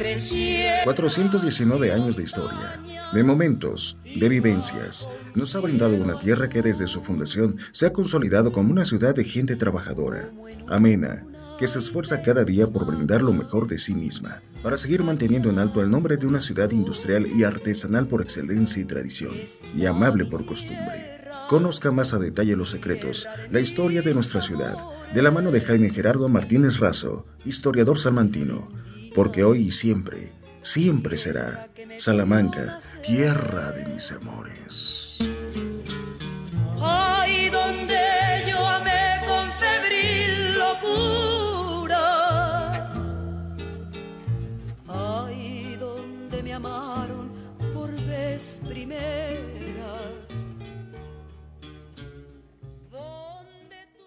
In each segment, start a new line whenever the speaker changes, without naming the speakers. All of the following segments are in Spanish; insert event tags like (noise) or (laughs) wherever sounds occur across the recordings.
entre
419 años de historia, de momentos, de vivencias, nos ha brindado una tierra que desde su fundación se ha consolidado como una ciudad de gente trabajadora, amena, que se esfuerza cada día por brindar lo mejor de sí misma, para seguir manteniendo en alto el nombre de una ciudad industrial y artesanal por excelencia y tradición, y amable por costumbre. Conozca más a detalle los secretos, la historia de nuestra ciudad, de la mano de Jaime Gerardo Martínez Razo, historiador salmantino, porque hoy y siempre, siempre será Salamanca, tierra de mis amores.
Ay, donde yo amé con febril locura. Ay, donde me amaron por vez primera. Donde tú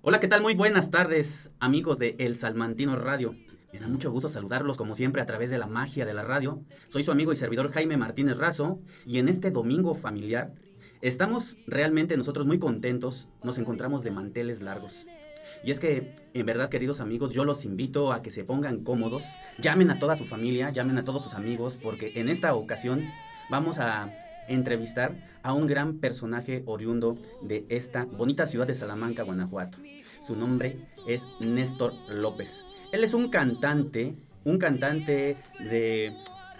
Hola, ¿qué tal? Muy buenas tardes, amigos de El Salmantino Radio. Me da mucho gusto saludarlos como siempre a través de la magia de la radio. Soy su amigo y servidor Jaime Martínez Razo y en este domingo familiar estamos realmente nosotros muy contentos, nos encontramos de manteles largos. Y es que, en verdad, queridos amigos, yo los invito a que se pongan cómodos, llamen a toda su familia, llamen a todos sus amigos, porque en esta ocasión vamos a entrevistar a un gran personaje oriundo de esta bonita ciudad de Salamanca, Guanajuato. Su nombre es Néstor López. Él es un cantante, un cantante de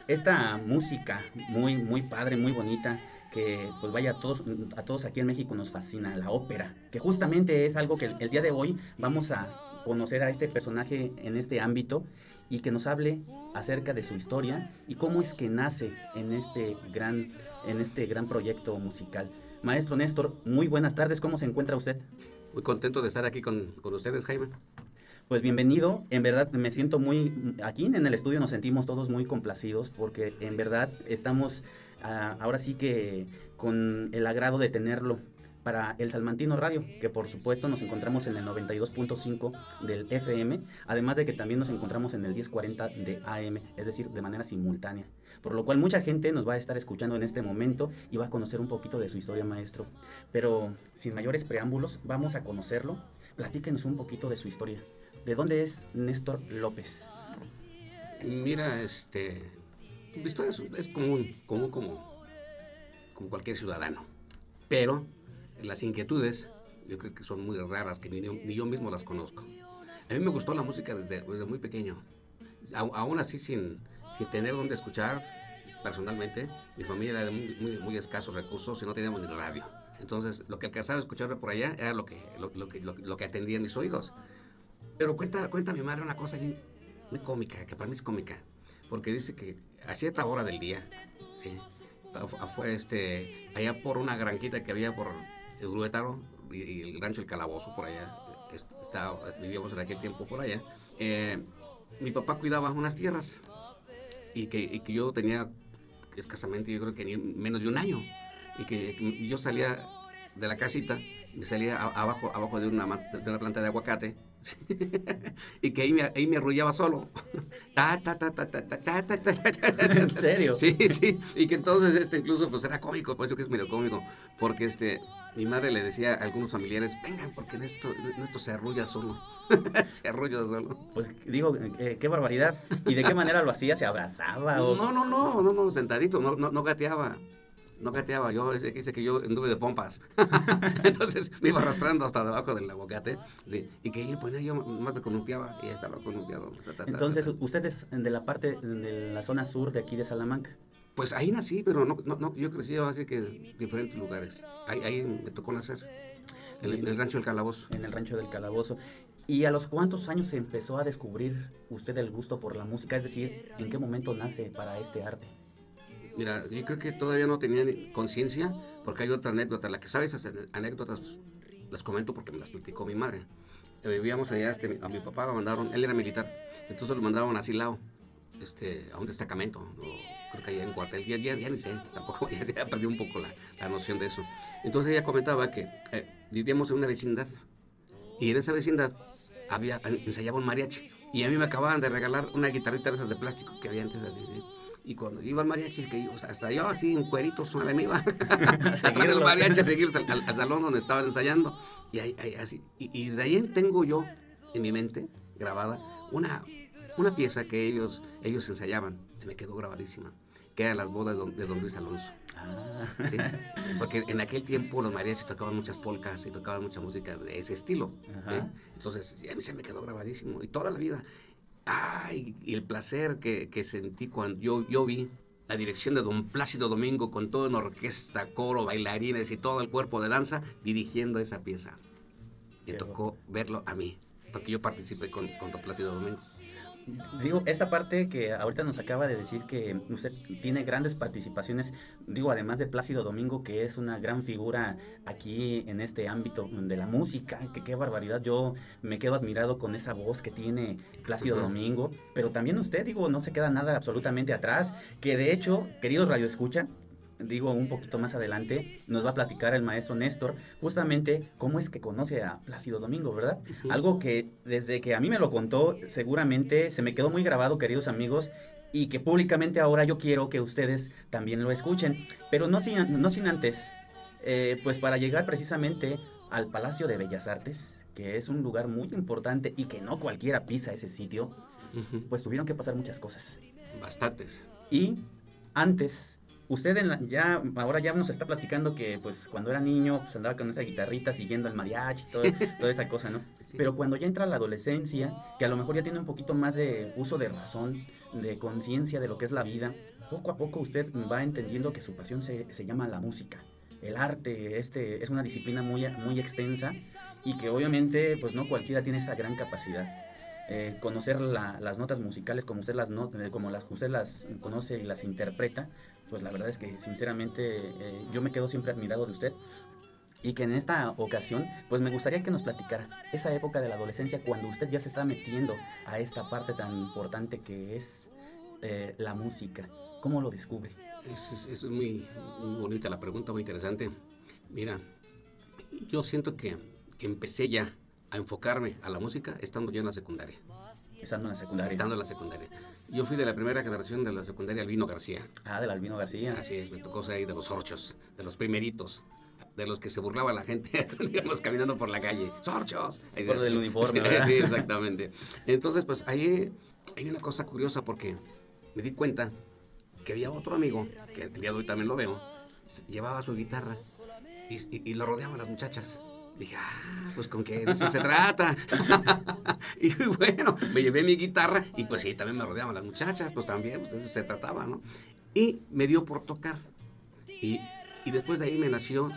esta música muy, muy padre, muy bonita, que pues vaya a todos, a todos aquí en México nos fascina, la ópera, que justamente es algo que el, día de hoy vamos a conocer a este personaje en este ámbito y que nos hable acerca de su historia y cómo es que nace en este gran, en este gran proyecto musical. Maestro Néstor, muy buenas tardes, ¿cómo se encuentra usted?
Muy contento de estar aquí con, con ustedes, Jaime.
Pues bienvenido, en verdad me siento muy, aquí en el estudio nos sentimos todos muy complacidos porque en verdad estamos ah, ahora sí que con el agrado de tenerlo para el Salmantino Radio, que por supuesto nos encontramos en el 92.5 del FM, además de que también nos encontramos en el 1040 de AM, es decir, de manera simultánea. Por lo cual mucha gente nos va a estar escuchando en este momento y va a conocer un poquito de su historia, maestro. Pero sin mayores preámbulos, vamos a conocerlo. Platíquenos un poquito de su historia. ¿De dónde es Néstor López?
Mira, este, mi historia es, es común, común como, como cualquier ciudadano, pero las inquietudes yo creo que son muy raras, que ni, ni yo mismo las conozco. A mí me gustó la música desde, desde muy pequeño, Au- aún así sin, sin tener donde escuchar personalmente, mi familia era de muy, muy, muy escasos recursos y no teníamos ni radio. Entonces, lo que alcanzaba a escuchar por allá era lo que, lo, lo que, lo, lo que atendía mis oídos. Pero cuenta, cuenta mi madre una cosa bien, muy cómica, que para mí es cómica, porque dice que a cierta hora del día, sí, afuera, este, allá por una granquita que había por el Gruétaro y, el rancho El Calabozo, por allá, est- estaba- vivíamos en aquel tiempo por allá, eh, mi papá cuidaba unas tierras y que, que yo tenía escasamente, yo creo que ni menos de un año, y que, yo salía de la casita, me salía abajo, abajo de, una, de una planta de aguacate, y que ahí me, ahí me arrullaba solo. Ta, ta, ta, ta, ta, ta, ta, ta, ta, ta, ta.
¿En serio?
Sí, sí. Y que entonces este incluso pues era cómico, por eso que es medio cómico. Porque este, mi madre le decía a algunos familiares, vengan, porque en esto, en esto se arrulla solo. se arrulla solo.
Pues digo, eh, qué barbaridad. ¿Y de qué manera lo hacía? ¿Se abrazaba? O...
No, no, no, no, no, sentadito, no, no, no gateaba. No gateaba, yo dice que yo anduve de pompas. (laughs) Entonces me iba arrastrando hasta debajo del aguacate. sí, y que ahí, pues yo más me columpiaba y estaba columpiado. ta, ta, ta,
Entonces,
ta, ta.
usted es de la parte de la zona sur de aquí de Salamanca.
Pues ahí nací, pero no, no, no, yo crecí así que en diferentes lugares. Ahí, ahí me tocó nacer. En el, en el rancho del Calabozo.
en el rancho del Calabozo. ¿Y a los cuántos años se empezó a descubrir usted el gusto por la música? Es decir, ¿en qué momento nace para este arte?
Mira, yo creo que todavía no tenía conciencia, porque hay otra anécdota. La que sabes, esas anécdotas pues, las comento porque me las platicó mi madre. Eh, Vivíamos allá, este, a mi papá lo mandaron, él era militar, entonces lo mandaron a Silao, este, a un destacamento, creo que allá en cuartel, ya, ya, ya ni sé, tampoco, (laughs) ya, ya perdí un poco la, la noción de eso. Entonces ella comentaba que eh, vivíamos en una vecindad, y en esa vecindad había, ensayaba un mariachi, y a mí me acababan de regalar una guitarrita de esas de plástico que había antes así, ¿sí? Y cuando iba al mariachi, que, o sea, hasta yo así en cueritos me iba (laughs) a seguir el mariachi, a seguir al, al- al salón donde estaban ensayando. Y, ahí, ahí, así, y, y de ahí tengo yo en mi mente grabada una, una pieza que ellos, ellos ensayaban, se me quedó grabadísima, que era las bodas de don, Luis Alonso.
Ah.
¿sí? Porque en aquel tiempo los mariachis tocaban muchas polcas y tocaban mucha música de ese estilo. ¿sí? Entonces, a mí se me quedó grabadísimo y toda la vida. Ay, y el placer que, que sentí cuando yo, yo vi la dirección de don Plácido Domingo con toda una orquesta, coro, bailarines y todo el cuerpo de danza dirigiendo esa pieza. Me tocó verlo a mí, porque yo participé con, con don Plácido Domingo.
Digo, esta parte que ahorita nos acaba de decir que usted tiene grandes participaciones, digo, además de Plácido Domingo, que es una gran figura aquí en este ámbito de la música, que qué barbaridad, yo me quedo admirado con esa voz que tiene Plácido. Domingo, pero también usted, digo, no se queda nada absolutamente atrás, que de hecho, queridos Radio Escucha, digo, un poquito más adelante, nos va a platicar el maestro Néstor justamente cómo es que conoce a Plácido Domingo, ¿verdad? Algo que desde que a mí me lo contó, seguramente se me quedó muy grabado, queridos amigos, y que públicamente ahora yo quiero que ustedes también lo escuchen, pero no sin, no sin antes, eh, pues para llegar precisamente al Palacio de Bellas Artes, que es un lugar muy importante y que no cualquiera pisa ese sitio, pues tuvieron que pasar muchas cosas.
Bastantes.
Y antes, usted en la- ya, ahora ya nos está platicando que pues cuando era niño pues andaba con esa guitarrita siguiendo el mariachi, todo, (laughs) toda esa cosa, ¿no?
Sí.
Pero cuando ya entra la adolescencia, que a lo mejor ya tiene un poquito más de uso de razón, de conciencia de lo que es la vida, poco a poco usted va entendiendo que su pasión se, se llama la música. El arte este, es una disciplina muy, muy extensa y que obviamente pues no cualquiera tiene esa gran capacidad. Eh, conocer la- las notas musicales como usted las, no- eh, como las usted las conoce y las interpreta, pues la verdad es que sinceramente eh, yo me quedo siempre admirado de usted y que en esta ocasión, pues me gustaría que nos platicara esa época de la adolescencia cuando usted ya se está metiendo a esta parte tan importante que es eh, la música. ¿Cómo lo descubre?
Es, es- muy, muy bonita la pregunta, muy interesante. Mira, yo siento que, que empecé ya a enfocarme a la música estando ya en la secundaria.
Estando en la secundaria.
Estando en la secundaria. Yo fui de la primera generación de la secundaria Albino García.
Ah, del Albino García.
Así es, me tocó ser ahí de los sorchos, de los primeritos, de los que se burlaba la gente (laughs) íbamos caminando por la calle. ¡Sorchos!
Por del uniforme,
Sí,
¿verdad?
Sí, exactamente. Entonces, pues ahí hay una cosa curiosa porque me di cuenta que había otro amigo, que el día de hoy también lo veo, llevaba su guitarra y, y- y lo rodeaban las muchachas. Dije, ah, pues con qué de eso se trata. (laughs) y bueno, me llevé mi guitarra y pues sí, también me rodeaban las muchachas, pues también, pues de eso se trataba, ¿no? Y me dio por tocar. Y, y después de ahí me nació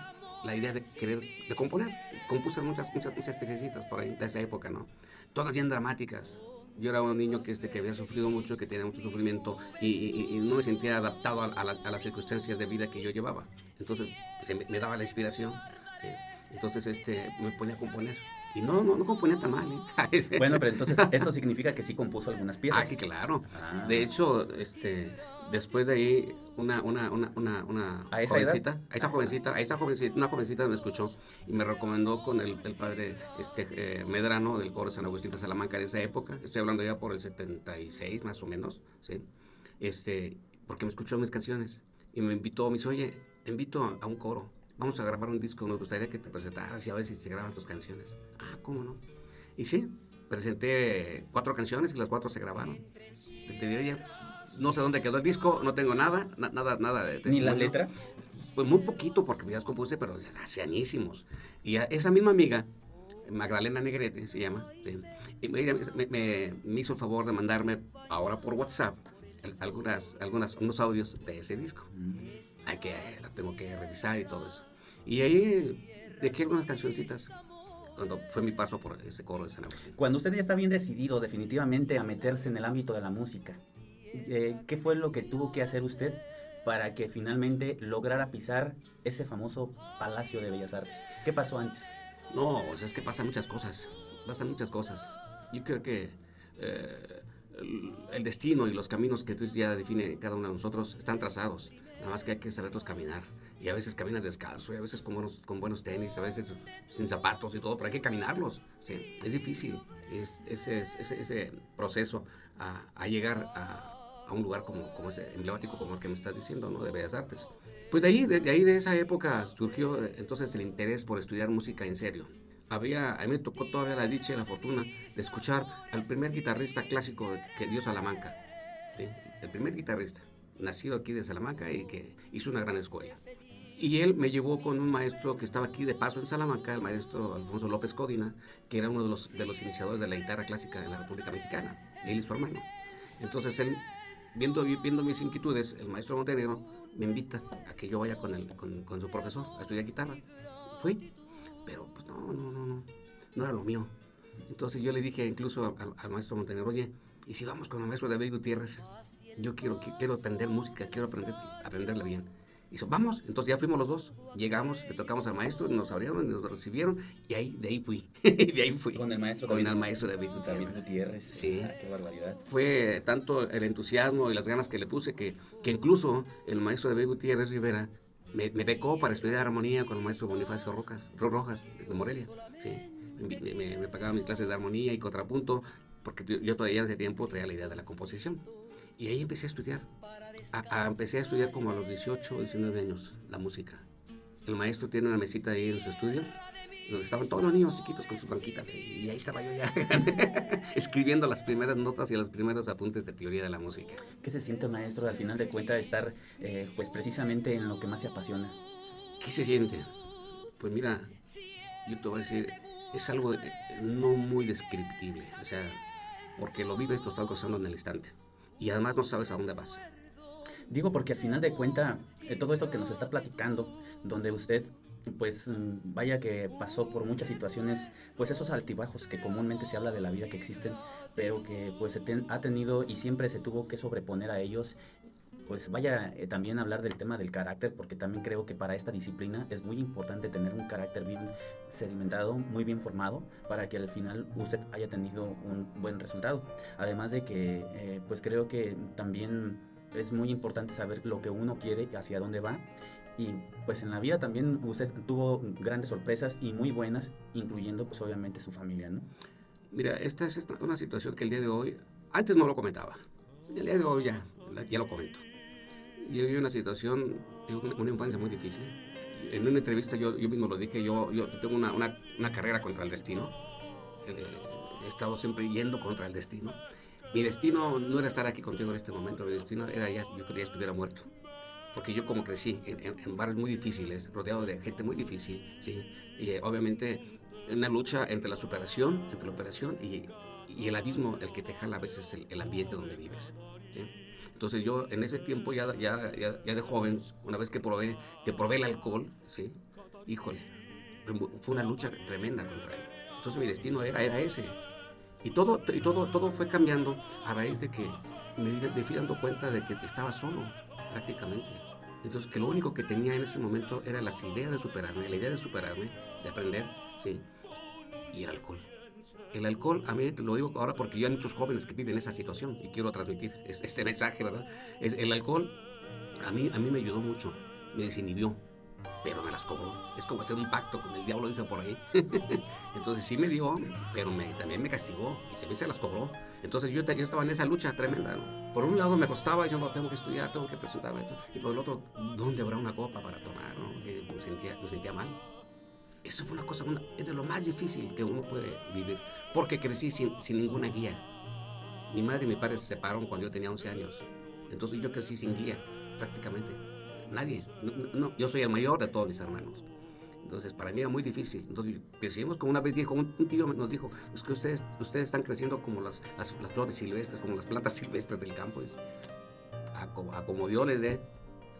la idea de querer, de componer. Compuse muchas, muchas, muchas piececitas por ahí de esa época, ¿no? Todas bien dramáticas. Yo era un niño que, este, que había sufrido mucho, que tenía mucho sufrimiento y, y- y no me sentía adaptado a, a la- a las circunstancias de vida que yo llevaba. Entonces me, me daba la inspiración. ¿sí? Entonces este, me ponía a componer. Y no, no, no componía tan mal. ¿eh? (laughs)
Bueno, pero entonces esto significa que sí compuso algunas piezas.
Ah, que claro.
Ah.
De hecho, este, después de ahí, una, una, una, una, una
¿A esa
jovencita,
edad?
a esa jovencita, a esa jovencita, una jovencita me escuchó y me recomendó con el, el padre este, eh, Medrano del coro de San Agustín de Salamanca de esa época. Estoy hablando ya por el 76 más o menos, ¿sí? Este, porque me escuchó mis canciones y me invitó, me dice, oye, te invito a, a un coro. Vamos a grabar un disco, nos gustaría que te presentaras y a ver si se graban tus canciones. Ah, ¿cómo no? Y sí, presenté cuatro canciones y las cuatro se grabaron. Te, no sé dónde quedó el disco, no tengo nada, na- nada, nada de
Ni la letra.
Pues muy poquito porque ya las compuse, pero ya hace añísimos. Y a esa misma amiga, Magdalena Negrete se llama, sí, y me, me- me- me hizo el favor de mandarme ahora por WhatsApp algunas, algunas, unos audios de ese disco. Hay que, la tengo que revisar y todo eso. Y ahí dejé algunas cancioncitas cuando fue mi paso por ese coro de San Agustín.
Cuando usted ya está bien decidido definitivamente a meterse en el ámbito de la música, eh, ¿qué fue lo que tuvo que hacer usted para que finalmente lograra pisar ese famoso Palacio de Bellas Artes? ¿Qué pasó antes?
No, o sea, es que pasan muchas cosas, pasan muchas cosas. Yo creo que eh, el, destino y los caminos que Dios ya define cada uno de nosotros están trazados. Nada más que hay que saberlos caminar. Y a veces caminas descalzo, y a veces con buenos, con buenos tenis, a veces sin zapatos y todo, pero hay que caminarlos. Sí, es difícil es, ese, ese, ese proceso a, a llegar a, a un lugar como, como ese emblemático como el que me estás diciendo, ¿no? De Bellas Artes. Pues de ahí, de, de ahí de esa época surgió eh, entonces el interés por estudiar música en serio. había, a mí me tocó todavía la dicha y la fortuna de escuchar al primer guitarrista clásico que dio Salamanca. ¿sí? El primer guitarrista, nacido aquí de Salamanca y que hizo una gran escuela. Y él me llevó con un maestro que estaba aquí de paso en Salamanca, el maestro Alfonso López Codina, que era uno de los, de los iniciadores de la guitarra clásica de la República Mexicana. Él y su hermano. Entonces él, viendo, viendo mis inquietudes, el maestro Montenegro me invita a que yo vaya con, el, con, con su profesor a estudiar guitarra. Fui, pero pues no, no, no, no, no era lo mío. Entonces yo le dije incluso al, al maestro Montenegro, oye, ¿y si vamos con el maestro David Gutiérrez? Yo quiero, quiero aprender música, quiero aprender, aprenderla bien. Dice, vamos, entonces ya fuimos los dos, llegamos, le tocamos al maestro, nos abrieron, nos recibieron y ahí, de ahí fui, (laughs) de ahí fui.
Con el maestro
Con
David-
el maestro David Gutiérrez.
David Gutiérrez.
Sí.
Ah, qué barbaridad.
Fue tanto el entusiasmo y las ganas que le puse que, que incluso el maestro David Gutiérrez Rivera me, me becó para estudiar armonía con el maestro Bonifacio Rocas, Ro- Rojas de Morelia. Sí. Me, me- me pagaba mis clases de armonía y contrapunto porque yo, yo todavía en ese tiempo traía la idea de la composición. Y ahí empecé a estudiar. A- a- empecé a estudiar como a los 18 o 19 años la música. El maestro tiene una mesita ahí en su estudio donde estaban todos los niños chiquitos con sus banquitas y ahí estaba yo ya (laughs) escribiendo las primeras notas y los primeros apuntes de teoría de la música.
¿Qué se siente, maestro, al final de cuentas, estar eh, pues precisamente en lo que más se apasiona?
¿Qué se siente? Pues mira, yo te voy a decir, es algo eh, no muy descriptible, o sea, porque lo vives, lo estás gozando en el instante y además no sabes a dónde vas.
Digo porque al final de cuentas, todo esto que nos está platicando, donde usted, pues mm, vaya que pasó por muchas situaciones, pues esos altibajos que comúnmente se habla de la vida que existen, pero que pues se ha tenido y siempre se tuvo que sobreponer a ellos. Pues vaya eh, también hablar del tema del carácter, porque también creo que para esta disciplina es muy importante tener un carácter bien sedimentado, muy bien formado, para que al final usted haya tenido un buen resultado. Además de que, eh, pues creo que también es muy importante saber lo que uno quiere y hacia dónde va. Y pues en la vida también usted tuvo grandes sorpresas y muy buenas, incluyendo pues obviamente su familia, ¿no?
Mira, esta es una situación que el día de hoy, antes no lo comentaba, el día de hoy ya, ya lo comento. Yo viví una situación, una, infancia muy difícil. En una entrevista yo, yo mismo lo dije, yo, yo tengo una, una, una carrera contra el destino. Eh, he estado siempre yendo contra el destino. Mi destino no era estar aquí contigo en este momento, mi destino era ya, yo quería estuviera muerto. Porque yo como crecí en, en- en barrios muy difíciles, rodeado de gente muy difícil, ¿sí? Y eh, obviamente una lucha entre la superación, entre la operación y, y el abismo, el que te jala a veces el, el ambiente donde vives. ¿sí? Entonces yo en ese tiempo ya, ya, ya, ya de joven, una vez que probé, que probé el alcohol, ¿sí? híjole, fue una lucha tremenda contra él. Entonces mi destino era, era ese. Y todo, y todo, todo fue cambiando a raíz de que me, me fui dando cuenta de que estaba solo, prácticamente. Entonces que lo único que tenía en ese momento era las ideas de superarme, la idea de superarme, de aprender, ¿sí? Y el alcohol. El alcohol, a mí lo digo ahora porque yo hay muchos jóvenes que viven esa situación y quiero transmitir es- este mensaje, ¿verdad? Es, el alcohol a mí, a mí me ayudó mucho, me desinhibió, pero me las cobró. Es como hacer un pacto con el diablo, dice por ahí. (laughs) Entonces sí me dio, pero me- también me castigó y se me se las cobró. Entonces yo, yo estaba en esa lucha tremenda. ¿no? Por un lado me costaba diciendo, tengo que estudiar, tengo que presentarme esto. Y por el otro, ¿dónde habrá una copa para tomar? ¿no? Me, sentía, me sentía mal. Eso fue una cosa, una- es de lo más difícil que uno puede vivir. Porque crecí sin, sin ninguna guía. Mi madre y mi padre se separaron cuando yo tenía 11 años. Entonces yo crecí sin guía, prácticamente. Nadie. No, no- yo soy el mayor de todos mis hermanos. Entonces, para mí era muy difícil. Entonces, crecimos como una vez dijo, un, tío nos dijo, es que ustedes, ustedes están creciendo como las, las, las flores silvestres, como las plantas (laughs) silvestres del campo. Es, a, a como Dios les dé,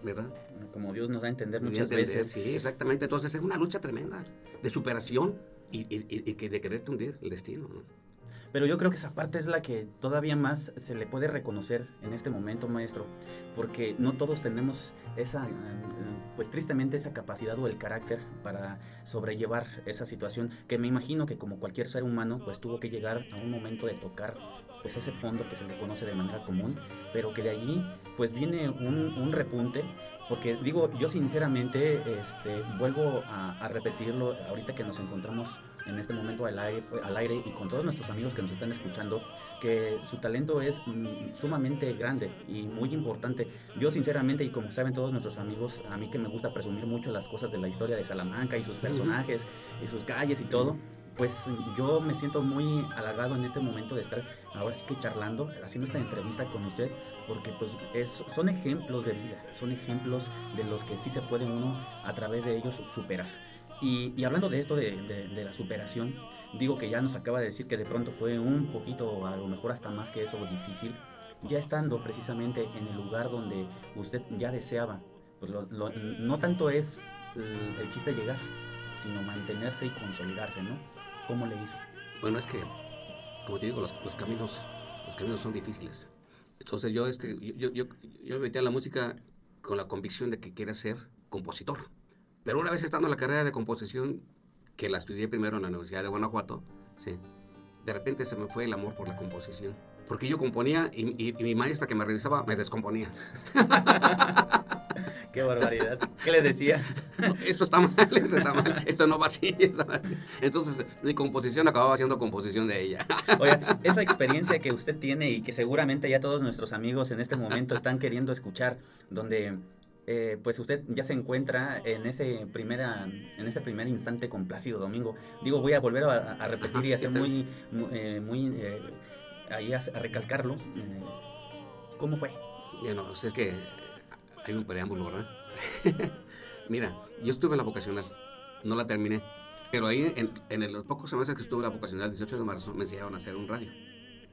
¿verdad?
Como Dios nos da a entender muchas
entender,
veces.
Sí, exactamente. Entonces, es una lucha tremenda de superación y, y- y- de quererte hundir el destino. ¿no?
Pero yo creo que esa parte es la que todavía más se le puede reconocer en este momento, maestro, porque no todos tenemos esa, eh, pues tristemente esa capacidad o el carácter para sobrellevar esa situación, que me imagino que como cualquier ser humano, pues tuvo que llegar a un momento de tocar pues ese fondo que se le conoce de manera común, pero que de allí pues viene un, un repunte, porque digo, yo sinceramente este, vuelvo a, a repetirlo ahorita que nos encontramos en este momento al aire, al aire y con todos nuestros amigos que nos están escuchando, que su talento es mm, sumamente grande y muy importante. Yo sinceramente, y como saben todos nuestros amigos, a mí que me gusta presumir mucho las cosas de la historia de Salamanca y sus personajes y sus calles y todo, pues yo me siento muy halagado en este momento de estar ahora sí que charlando, haciendo esta entrevista con usted, porque pues es, son ejemplos de vida, son ejemplos de los que sí se puede uno a través de ellos superar. Y, y hablando de esto de, de, de, la superación, digo que ya nos acaba de decir que de pronto fue un poquito, a lo mejor hasta más que eso, difícil, ya estando precisamente en el lugar donde usted ya deseaba. Pues lo, lo, no tanto es el, el chiste llegar, sino mantenerse y consolidarse, ¿no? ¿Cómo le hizo?
Bueno, es que, como te digo, los, los caminos, los caminos son difíciles. Entonces yo, este, yo, yo, yo me metí a la música con la convicción de que quería ser compositor. Pero una vez estando en la carrera de composición, que la estudié primero en la Universidad de Guanajuato, sí, de repente se me fue el amor por la composición. Porque yo componía y, y, y mi maestra que me revisaba me descomponía. (laughs) (laughs)
Qué barbaridad. ¿Qué les decía? (laughs)
No, esto está mal, esto está mal, esto no va así. (laughs) Entonces, mi composición acababa siendo composición de ella.
Oye, esa experiencia que usted tiene y que seguramente ya todos nuestros amigos en este momento están queriendo escuchar, donde eh, pues usted ya se encuentra en ese, primera, en ese primer instante con Plácido Domingo. Digo, voy a volver a, a repetir y a ser muy, muy, eh, muy eh, ahí a, a recalcarlo. Eh, ¿Cómo fue?
Bueno, es que hay un preámbulo, ¿verdad? (laughs) Mira, yo estuve en la vocacional, no la terminé, pero ahí en, en los pocos meses que estuve en la vocacional, el 18 de marzo, me enseñaron a hacer un radio,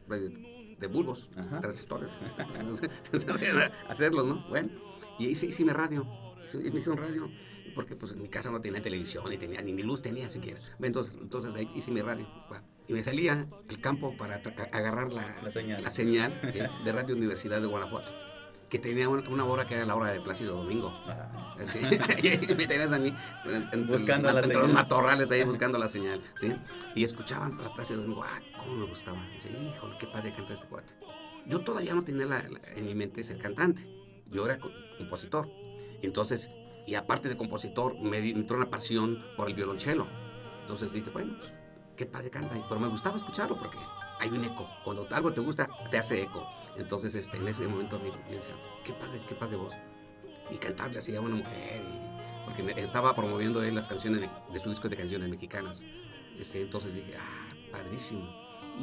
radio de bulbos, transistores, (laughs) hacerlos, ¿no? Bueno, y ahí sí hice mi radio, me hice un radio, porque pues en mi casa no tenía televisión, ni tenía, ni, ni luz tenía siquiera. Entonces, entonces ahí hice mi radio. Y me salía al campo para agarrar la,
la señal,
la señal ¿sí? de Radio Universidad de Guanajuato que tenía una hora que era la hora de Plácido Domingo. ¿sí? (laughs) y me tenías a mí en,
buscando
en,
la
entre los matorrales ahí buscando la señal. ¿sí? Y escuchaban a Plácido Domingo, ah, cómo me gustaba. Dice, híjole, qué padre canta este cuate. Yo todavía no tenía la, la, en mi mente ser cantante. Yo era compositor. Entonces, y aparte de compositor, me, me entró una pasión por el violonchelo. Entonces dije, bueno, pues, qué padre canta. Pero me gustaba escucharlo porque hay un eco. Cuando algo te gusta, te hace eco. Entonces, este, en ese momento me, me decía, qué padre, qué padre voz. Y cantarle así a una mujer. Y, porque estaba promoviendo él las canciones de su disco de canciones mexicanas. Este, entonces dije, ah, padrísimo.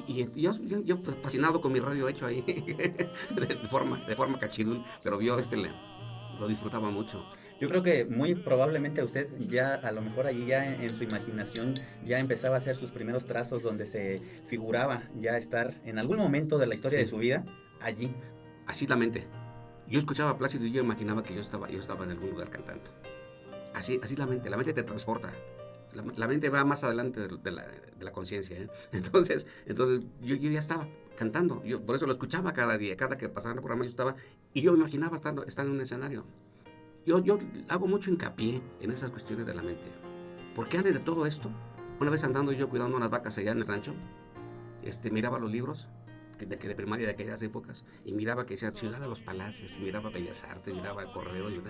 Y, y yo, yo, yo, fascinado con mi radio hecho ahí, (laughs) de, forma, de forma cachirul, pero yo este, le, lo disfrutaba mucho.
Yo creo que muy probablemente usted ya, a lo mejor allí ya en, en, su imaginación, ya empezaba a hacer sus primeros trazos donde se figuraba ya estar en algún momento de la historia sí. de su vida allí.
Así la mente. Yo escuchaba a Plácido y yo imaginaba que yo estaba, yo estaba en algún lugar cantando. Así, así la mente, la mente te transporta. La, mente va más adelante de, la, de la conciencia. ¿eh? (laughs) Entonces, entonces yo, ya estaba cantando. Yo por eso lo escuchaba cada día, cada que pasaba el programa yo estaba y yo me imaginaba estando, estar en un escenario. Yo, yo hago mucho hincapié en esas cuestiones de la mente. Porque antes de todo esto, una vez andando yo cuidando unas vacas allá en el rancho, este, miraba los libros de, de, primaria de aquellas épocas y miraba que decía Ciudad de los Palacios, y miraba Bellas Artes, miraba el Correo, y,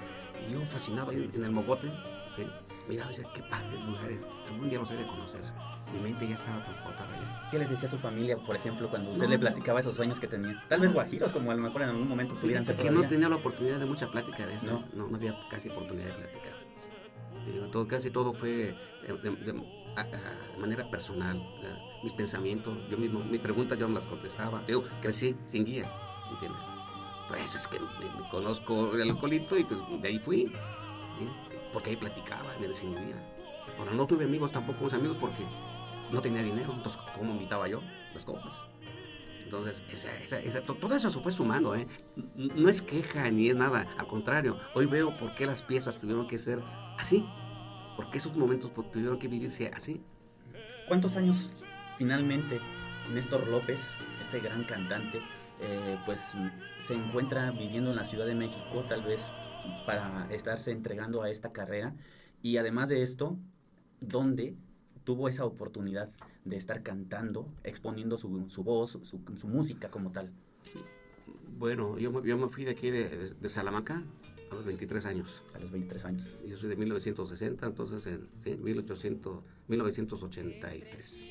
y yo fascinado ahí en el mogote, ¿sí? miraba y decía, qué padres lugares, algún día los he de conocer. Mi mente ya estaba transportada allá.
¿Qué les decía a su familia, por ejemplo, cuando usted no, le platicaba esos sueños que tenía? Tal vez guajiros, como a lo mejor en algún momento pudieran ser.
Que no tenía la oportunidad de mucha plática de eso. No, no, no había casi oportunidad de platicar. Todo, casi todo fue de, manera personal. Mis pensamientos, yo mismo, mis preguntas yo no las contestaba. Crecí sin guía, ¿entiendes? Por eso es que me, me conozco el alcoholito y pues de ahí fui. Porque ahí platicaba, me desinhibía. Ahora no tuve amigos tampoco, unos amigos porque no tenía dinero, entonces ¿cómo invitaba yo las copas? Entonces, todo eso fue sumando, ¿eh? No es queja ni es nada, al contrario, hoy veo por qué las piezas tuvieron que ser así, porque esos momentos tuvieron que vivirse así.
¿Cuántos años finalmente Néstor López, este gran cantante, eh, pues se encuentra viviendo en la Ciudad de México, tal vez para estarse entregando a esta carrera? Y además de esto, ¿dónde tuvo esa oportunidad de estar cantando, exponiendo su, su voz, su, su, música como tal?
Bueno, yo, yo me fui de aquí de, de, de, Salamanca a los 23 años.
A los 23 años.
Yo soy de 1960, entonces en sí, 1800, 1983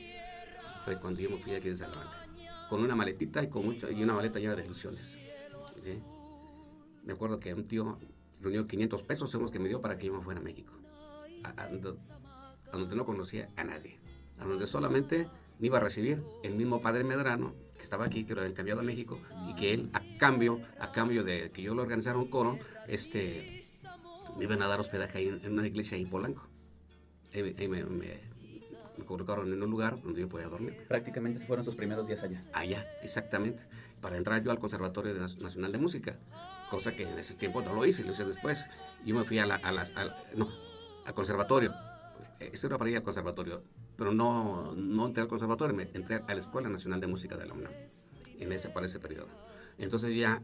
fue cuando yo me fui aquí de Salamanca. Con una maletita y, con mucho, y una maleta llena de ilusiones. ¿sí? Me acuerdo que un tío reunió 500 pesos, son los que me dio para que yo me fuera a México. A, a, a donde no conocía a nadie. a donde solamente me iba a recibir el mismo padre Medrano que estaba aquí, que lo habían cambiado a México, y que él, a cambio, a cambio de que yo lo organizara un coro, este, me iban a dar hospedaje ahí en, en una iglesia ahí en Polanco. Ahí, ahí me, me- me colocaron en un lugar donde yo podía dormir.
Prácticamente se fueron sus primeros días allá.
Allá, exactamente. Para entrar yo al Conservatorio Nacional de Música. Cosa que en ese tiempo no lo hice, lo hice después. Yo me fui a la, a las, al- no, al conservatorio. Eso era para ir al conservatorio. Pero no, no entré al conservatorio, me entré a la Escuela Nacional de Música de la UNAM. En ese, para ese periodo. Entonces ya,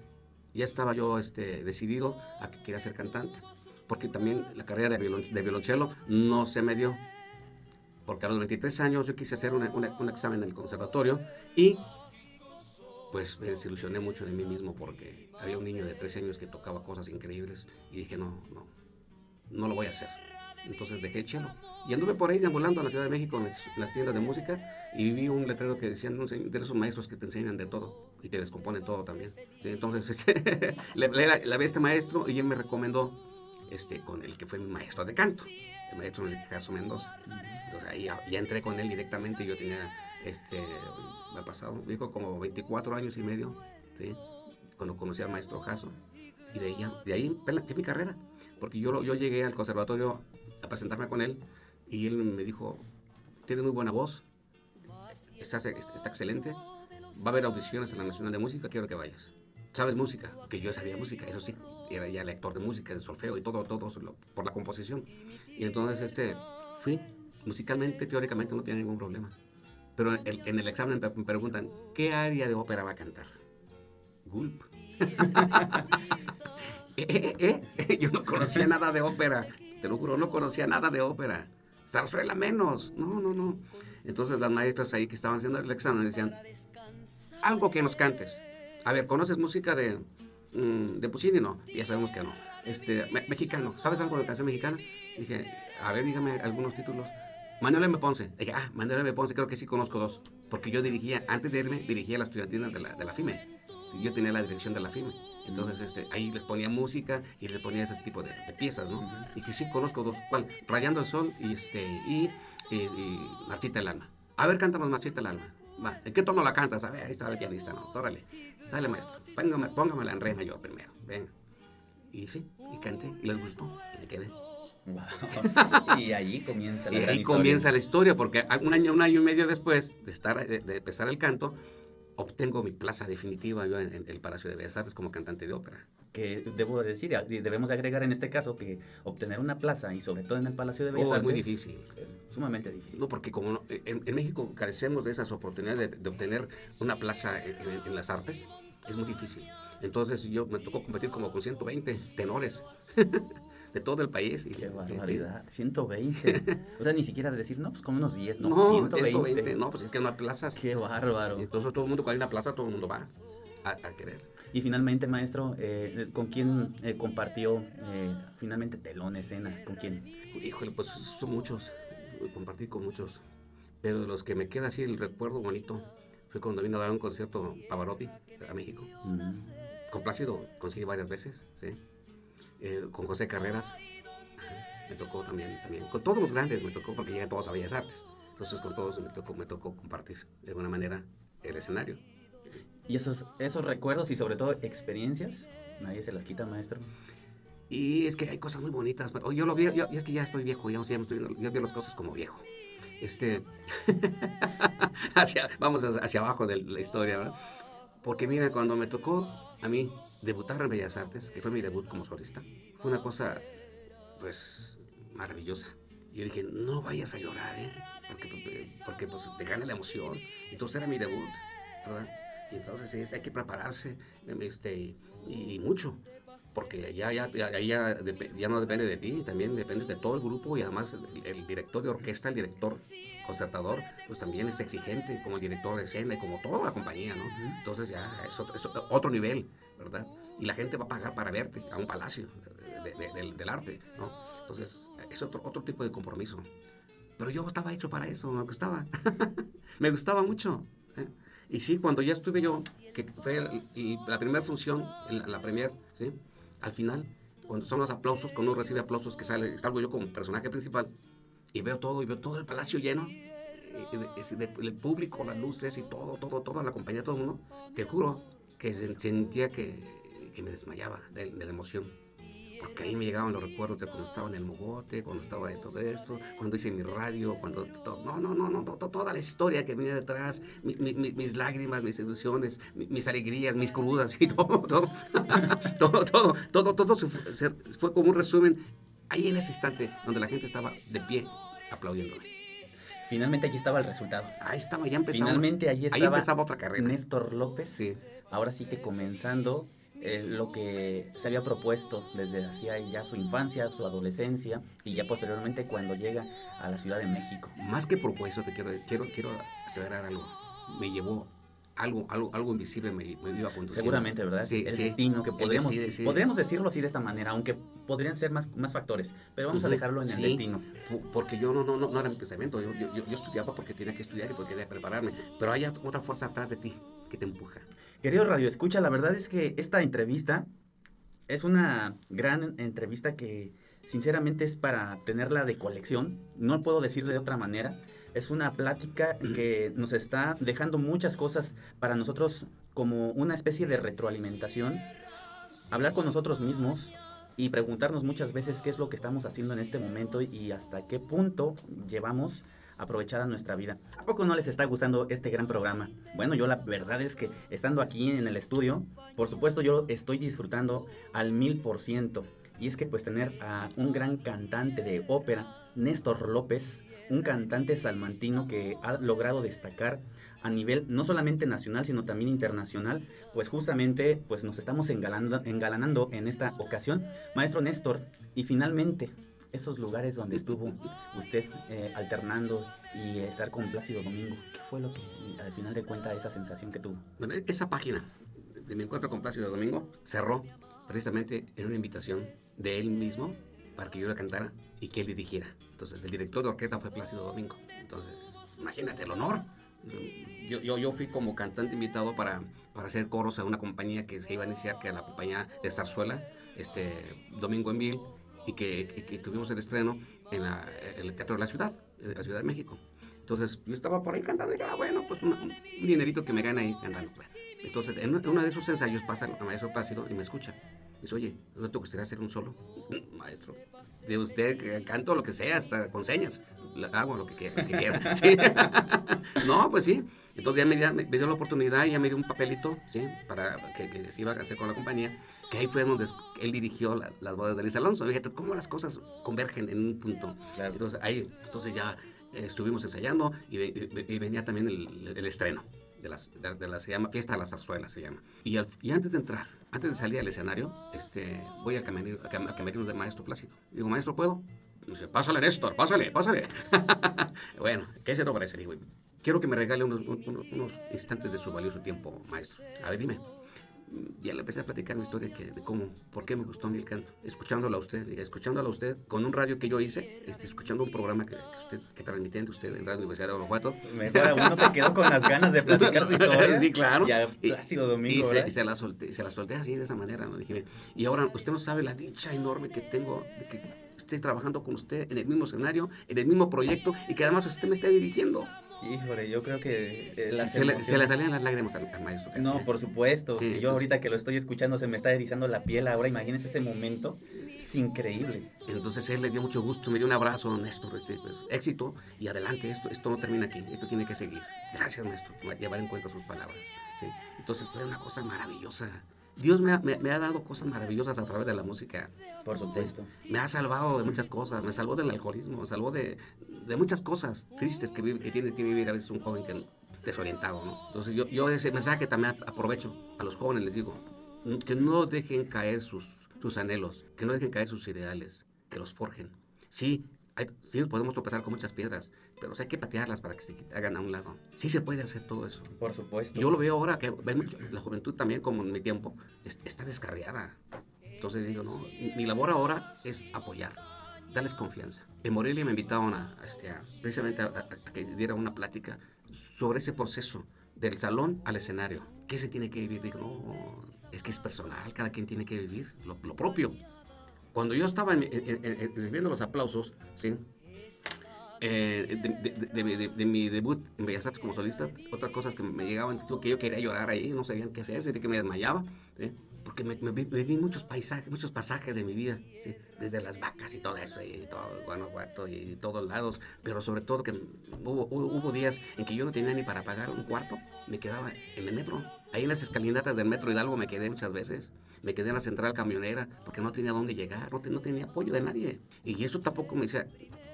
ya estaba yo este, decidido a que quería ser cantante. Porque también la carrera de, violon- de violonchelo no se me dio. Porque a los 23 años yo quise hacer un examen en el conservatorio y pues me desilusioné mucho de mí mismo porque había un niño de 13 años que tocaba cosas increíbles y dije, no, no, no lo voy a hacer. Entonces dejé el chelo. Y anduve por ahí deambulando a la Ciudad de México en las, en tiendas de música y vi un letrero que decían "Un se- de esos maestros que te enseñan de todo y te descomponen todo también. Sí, entonces (laughs) este, le, le- le vi a este maestro y él me recomendó este, con el que fue mi maestro de canto, el maestro Caso Mendoza. Entonces ahí ya, ya entré con él directamente. Yo tenía, este, me ha pasado, digo, como 24 años y medio, ¿sí? Cuando conocí al maestro Jasso. Y de ahí, de ahí empecé mi carrera. Porque yo, yo llegué al conservatorio a presentarme con él y él me dijo, tienes muy buena voz, estás, está excelente, va a haber audiciones en la Nacional de Música, quiero que vayas. ¿Sabes música? Que yo sabía música, eso sí, era ya lector de música, de solfeo y todo, todo lo- por la composición. Y entonces este, fui, musicalmente, teóricamente no tenía ningún problema. Pero en el, en el examen me preguntan, ¿qué área de ópera va a cantar? Gulp. (laughs) Eh, eh, eh, eh, Yo no conocía nada de ópera, te lo juro, no conocía nada de ópera. Zarzuela menos, no, no, no. Entonces las maestras ahí que estaban haciendo el examen decían, algo que nos cantes. A ver, ¿conoces música de, mm, de Puccini? No, ya sabemos que no. Este, me- mexicano, ¿sabes algo de canción mexicana? Dije, a ver, dígame algunos títulos. Manuel M. Ponce. Dije, ah, Manuel M. Ponce, creo que sí conozco dos. Porque yo dirigía, antes de irme, dirigía las estudiantinas de la, de la FIME. Yo tenía la dirección de la FIME. Entonces, este, ahí les ponía música y les ponía ese tipo de, de piezas, ¿no? Dije, sí, conozco dos. ¿Cuál? Rayando el Sol y, este, y, y, y Marchita el Alma. A ver, cántanos Marchita el Alma. Va, ¿en qué tono la cantas? A ver, ahí está el pianista, ¿no? Órale, dale maestro. Póngame, póngamela en re mayor primero. Venga. Y sí, y canté, y les gustó, y me quedé.
Wow. (laughs) y allí comienza la
Y
gran
ahí
historia.
comienza la historia, porque un año, un año y medio después de, estar, de, de empezar el canto, obtengo mi plaza definitiva yo en, en el Palacio de Bellas Artes como cantante de ópera.
Que debo decir, debemos de agregar en este caso que obtener una plaza y sobre todo en el Palacio de Bellas
Oh, es
Artes
muy difícil.
es sumamente difícil.
No, porque como no- en, en México carecemos de esas oportunidades de, de obtener una plaza en, en- en las artes, es muy difícil. Entonces yo me tocó competir como con 120 tenores (laughs) de todo el país. Y,
Qué
sí, sí.
barbaridad, 120. O sea, ni siquiera de decir, no, pues como unos 10, no,
No,
120.
120. No, pues es que no hay plazas.
Qué bárbaro.
Entonces todo el mundo, cuando hay una plaza, todo el mundo va a, a querer.
Y finalmente, maestro, eh, ¿con quién eh, compartió eh, finalmente telón, escena? ¿Con quién?
Híjole, pues son muchos. Compartí con muchos. Pero de los que me queda así el recuerdo bonito fue cuando vino a dar un concierto Pavarotti a México.
Mm.
Con Plácido conseguí varias veces, ¿sí? Eh, con José Carreras me tocó también, también. Con todos los grandes me tocó porque llegan todos a Bellas Artes. Entonces con todos me tocó, me tocó compartir de alguna manera el escenario.
Y esos, esos recuerdos y sobre todo experiencias, nadie se las quita, maestro.
Y es que hay cosas muy bonitas. Yo lo vi, yo- es que ya estoy viejo, ya, ya estoy yo veo las cosas como viejo. Este, (laughs) hacia, vamos hacia, abajo de la historia, ¿verdad? Porque mira, cuando me tocó a mí debutar en Bellas Artes, que fue mi debut como solista, fue una cosa, pues, maravillosa. Yo dije, no vayas a llorar, ¿eh? Porque, porque pues, te gana la emoción. Entonces era mi debut, ¿verdad? Y entonces sí, hay que prepararse, este, y, y mucho porque ya, ya, ya, ya, ya no depende de ti, también depende de todo el grupo y además el, el director de orquesta, el director concertador, pues también es exigente como el director de escena y como toda la compañía, ¿no? Entonces ya es otro, es otro nivel, ¿verdad? Y la gente va a pagar para verte a un palacio de- de- de- del, del arte, ¿no? Entonces es otro, otro tipo de compromiso. Pero yo estaba hecho para eso, me gustaba. (laughs) me gustaba mucho. ¿eh? Y sí, cuando ya estuve yo, que fue la primera función, la, la ¿sí? Al final, cuando son los aplausos, cuando uno recibe aplausos, que sale, salgo yo como personaje principal, y veo todo, y veo todo el palacio lleno, el público, las luces y todo, todo, toda la compañía, todo el mundo, te juro que sentía que, que me desmayaba de, de la emoción porque ahí me llegaban los recuerdos de cuando estaba en el Mogote, cuando estaba de todo esto, cuando hice mi radio, cuando... Todo, no, no, no, no, toda la historia que venía detrás, mis lágrimas, mis ilusiones, mis alegrías, mis crudas y (laughs) (laughs) todo, todo, todo, todo, todo, todo fue como un resumen ahí en ese instante donde la gente estaba de pie aplaudiéndome.
Finalmente allí estaba el resultado.
Ahí estaba, ya empezaba.
Finalmente allí estaba
ahí empezaba otra carrera.
Néstor López. Sí. Ahora sí que comenzando eh, lo que se había propuesto desde hacía ya su infancia, su adolescencia y ya posteriormente cuando llega a la Ciudad de México.
Más que propuesto, te quiero, quiero, quiero aseverar algo. Me llevó algo, algo, algo invisible me, me iba a conducir.
Seguramente, ¿verdad?
Sí,
el destino que podríamos, podríamos decirlo así de esta manera, aunque podrían ser más, más factores, pero vamos a dejarlo en el destino.
Porque yo no, no, no, era mi pensamiento, yo, yo, yo, estudiaba porque tenía que estudiar y porque quería prepararme, pero hay otra fuerza atrás de ti que te empuja.
Querido Radio Escucha, la verdad es que esta entrevista es una gran entrevista que sinceramente es para tenerla de colección, no puedo decirle de otra manera. Es una plática que nos está dejando muchas cosas para nosotros como una especie de retroalimentación. Hablar con nosotros mismos y preguntarnos muchas veces qué es lo que estamos haciendo en este momento y hasta qué punto llevamos aprovechada nuestra vida. ¿A poco no les está gustando este gran programa? Bueno, yo la verdad es que estando aquí en el estudio, por supuesto yo estoy disfrutando al mil por ciento. Y es que pues tener a un gran cantante de ópera, Néstor López, un cantante salmantino que ha logrado destacar a nivel no solamente nacional, sino también internacional, pues justamente pues nos estamos engalanando, en esta ocasión. Maestro Néstor, y finalmente, esos lugares donde estuvo usted eh, alternando y estar con Plácido Domingo, ¿qué fue lo que al final de cuentas esa sensación que tuvo?
Bueno, esa página de mi encuentro con Plácido Domingo cerró precisamente en una invitación de él mismo para que yo la cantara y que él dirigiera. Entonces el director de orquesta fue Plácido Domingo. Entonces, imagínate el honor. Yo, yo, yo fui como cantante invitado para, para hacer coros a una compañía que se iba a iniciar, que era la compañía de Zarzuela, este, Domingo en Vil y que, tuvimos el estreno en, el Teatro de la Ciudad, de la Ciudad de México. Entonces yo estaba por ahí cantando y dije, ah, bueno, pues un, dinerito que me gana ahí cantando. Entonces en, uno de esos ensayos pasa el maestro Plácido y me escucha. Dice, oye, ¿no te gustaría hacer un solo? (laughs) Maestro, de usted canto lo que sea, hasta con señas. Hago lo que quiera. (laughs) (laughs) no, pues sí. Entonces ya me, dio la oportunidad y ya me dio un papelito, ¿sí? Para que, que, se iba a hacer con la compañía que ahí fue donde él dirigió las bodas de Luis Alonso. Fíjate cómo las cosas convergen en un punto. Entonces ahí, entonces ya estuvimos ensayando y, venía también el, estreno de, las, de, la, se llama Fiesta de las Zarzuelas, se llama. Y, y, antes de entrar, antes de salir al escenario, este, voy al camerino, al camerino del maestro Plácido. Digo, maestro, ¿puedo? dice, pásale, Néstor, pásale, pásale. (laughs) bueno, ¿qué se te parece? Digo, quiero que me regale unos, unos instantes de su valioso tiempo, maestro. A ver, dime ya le empecé a platicar mi historia que, de cómo, por qué me gustó a mí el canto. Escuchándolo a usted, escuchándolo a usted con un radio que yo hice, este, escuchando un programa que, usted, que transmitiendo usted en la Universidad de Guanajuato.
Mejor uno se quedó con las ganas de platicar su historia. (laughs)
sí, claro.
Y Plácido Domingo,
y, se, la solté, se la solté así, de esa manera. ¿no? Dije, y ahora usted no sabe la dicha enorme que tengo de que estoy trabajando con usted en el mismo escenario, en el mismo proyecto y que además usted me está dirigiendo.
Híjole, yo creo que...
Eh, se, le, salían las lágrimas al, maestro.
No, por supuesto. si yo ahorita que lo estoy escuchando se me está erizando la piel, ahora imagínese ese momento. Es increíble.
Entonces él le dio mucho gusto, me dio un abrazo, Néstor, este, pues, éxito y adelante, esto, esto no termina aquí, esto tiene que seguir. Gracias, maestro, por llevar en cuenta sus palabras. ¿sí? Entonces fue una cosa maravillosa. Dios me ha, me, ha, dado cosas maravillosas a través de la música.
Por supuesto.
Me ha salvado de muchas cosas, me salvó del alcoholismo, me salvó de, de muchas cosas tristes que, que tiene que vivir a veces un joven que, desorientado, ¿no? Entonces yo, yo ese mensaje también aprovecho a los jóvenes, les digo, que no dejen caer sus, sus anhelos, que no dejen caer sus ideales, que los forjen. Sí, sí podemos tropezar con muchas piedras, pero hay que patearlas para que se hagan a un lado. Sí se puede hacer todo eso.
Por supuesto.
Yo lo veo ahora que la juventud también, como en mi tiempo, está descarriada. Entonces digo, no, mi labor ahora es apoyar, darles confianza. En Morelia me invitaron a, este, precisamente a, que diera una plática sobre ese proceso del salón al escenario. ¿Qué se tiene que vivir? Digo, no, es que es personal, cada quien tiene que vivir lo, propio. Cuando yo estaba recibiendo los aplausos, ¿sí? Eh, de, de- de- de- mi debut en Bellas Artes como solista, otras cosas que me llegaban, que yo quería llorar ahí, no sabían qué hacer, sentí que me desmayaba, ¿sí? porque me, me, me vi muchos paisajes, muchos pasajes de mi vida, ¿sí? desde las vacas y todo eso, y todo Guanajuato y todos lados, pero sobre todo que hubo, hubo, días en que yo no tenía ni para pagar un cuarto, me quedaba en el metro, ahí en las escalinatas del metro Hidalgo me quedé muchas veces, me quedé en la central camionera porque no tenía dónde llegar, no, no tenía apoyo de nadie, y eso tampoco me decía,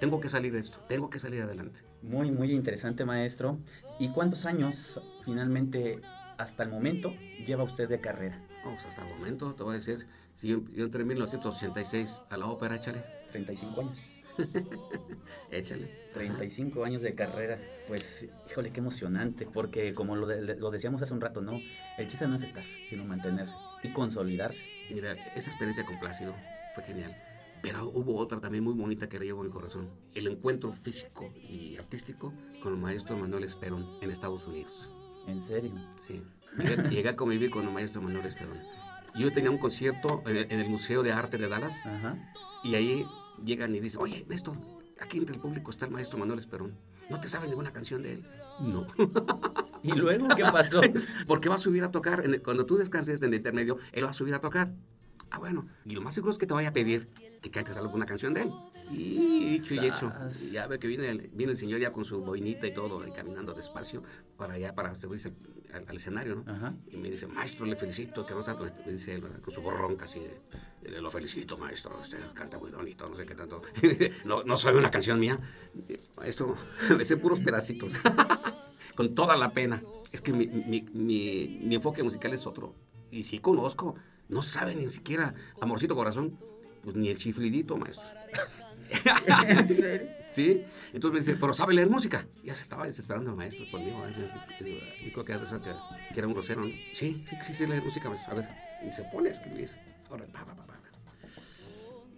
tengo que salir de esto, tengo que salir adelante.
Muy, muy interesante, maestro. ¿Y cuántos años finalmente, hasta el momento, lleva usted de carrera?
Vamos, hasta el momento, te voy a decir, si yo, yo entré en 1986 a la ópera, (laughs) échale,
35 años.
échale.
35 años de carrera. Pues, híjole, qué emocionante. Porque, como lo, de- lo decíamos hace un rato, ¿no? El chiste no es estar, sino mantenerse y consolidarse.
Mira, esa experiencia con Plácido fue genial. Pero hubo otra también muy bonita que le llevo en mi corazón. El encuentro físico y artístico con el maestro Manuel Esperón en Estados Unidos.
En serio.
Sí. Llegué, llegué a convivir con el maestro Manuel Esperón. Yo tenía un concierto en el, en el Museo de Arte de Dallas
Ajá.
y ahí llegan y dicen, oye, Néstor, aquí entre el público está el maestro Manuel Esperón. ¿No te sabe ninguna canción de él? No. (laughs)
¿Y luego qué pasó? (laughs)
Porque va a subir a tocar, en el- cuando tú descanses en el intermedio, él va a subir a tocar. Ah, bueno, y lo más seguro es que te vaya a pedir que cantes alguna canción de él. Y dicho y hecho, ya ve que viene el, viene el señor ya con su boinita y todo, y caminando despacio para allá, para subirse al, al escenario, ¿no?
Ajá.
Y me dice, maestro, le felicito, que no está, me dice él, con su borrón casi, de, lo felicito, maestro, usted canta muy bonito, no sé qué tanto. (laughs) no, no sabe una canción mía. Maestro, (laughs) me sé puros pedacitos, (laughs) con toda la pena. Es que mi, mi, mi, mi enfoque musical es otro. Y sí conozco, no sabe ni siquiera, amorcito corazón, pues ni el chiflidito, maestro. (laughs) ¿Sí? Entonces me dice, pero sabe leer música. Ya se estaba desesperando el maestro conmigo. ¿eh? Yo creo que, era que, que era un grosero, ¿no? Sí, sí, sí, sí, leer música, maestro. A ver, y se pone a escribir. Ahora, pa, pa, pa, pa.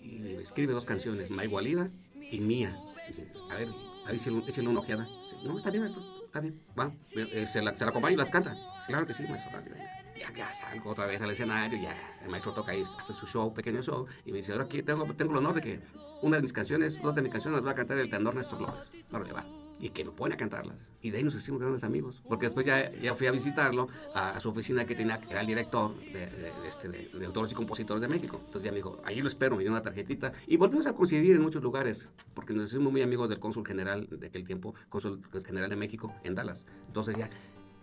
Y me escribe dos canciones, Maigualida y Mía. Dice, a ver, a ver, échale, échale una ojeada. Dice, no, está bien, maestro, está bien. Va, eh, se, la, se la acompaña y las canta. Claro que sí, maestro. Ya, ya salgo otra vez al escenario, ya el maestro toca ahí, hace su show, pequeño show, y me dice, ahora aquí tengo, tengo el honor de que una de mis canciones, dos de mis canciones las va a cantar el tenor Néstor López. Ahora le va. Y que pone a cantarlas. Y de ahí nos hicimos grandes amigos. Porque después ya, ya fui a visitarlo a, a su oficina que tenía, era el director de, de, de este, de autores y compositores de México. Entonces ya me dijo, ahí lo espero, me dio una tarjetita. Y volvimos a coincidir en muchos lugares. Porque nos hicimos muy amigos del cónsul general de aquel tiempo, cónsul pues, general de México en Dallas. Entonces ya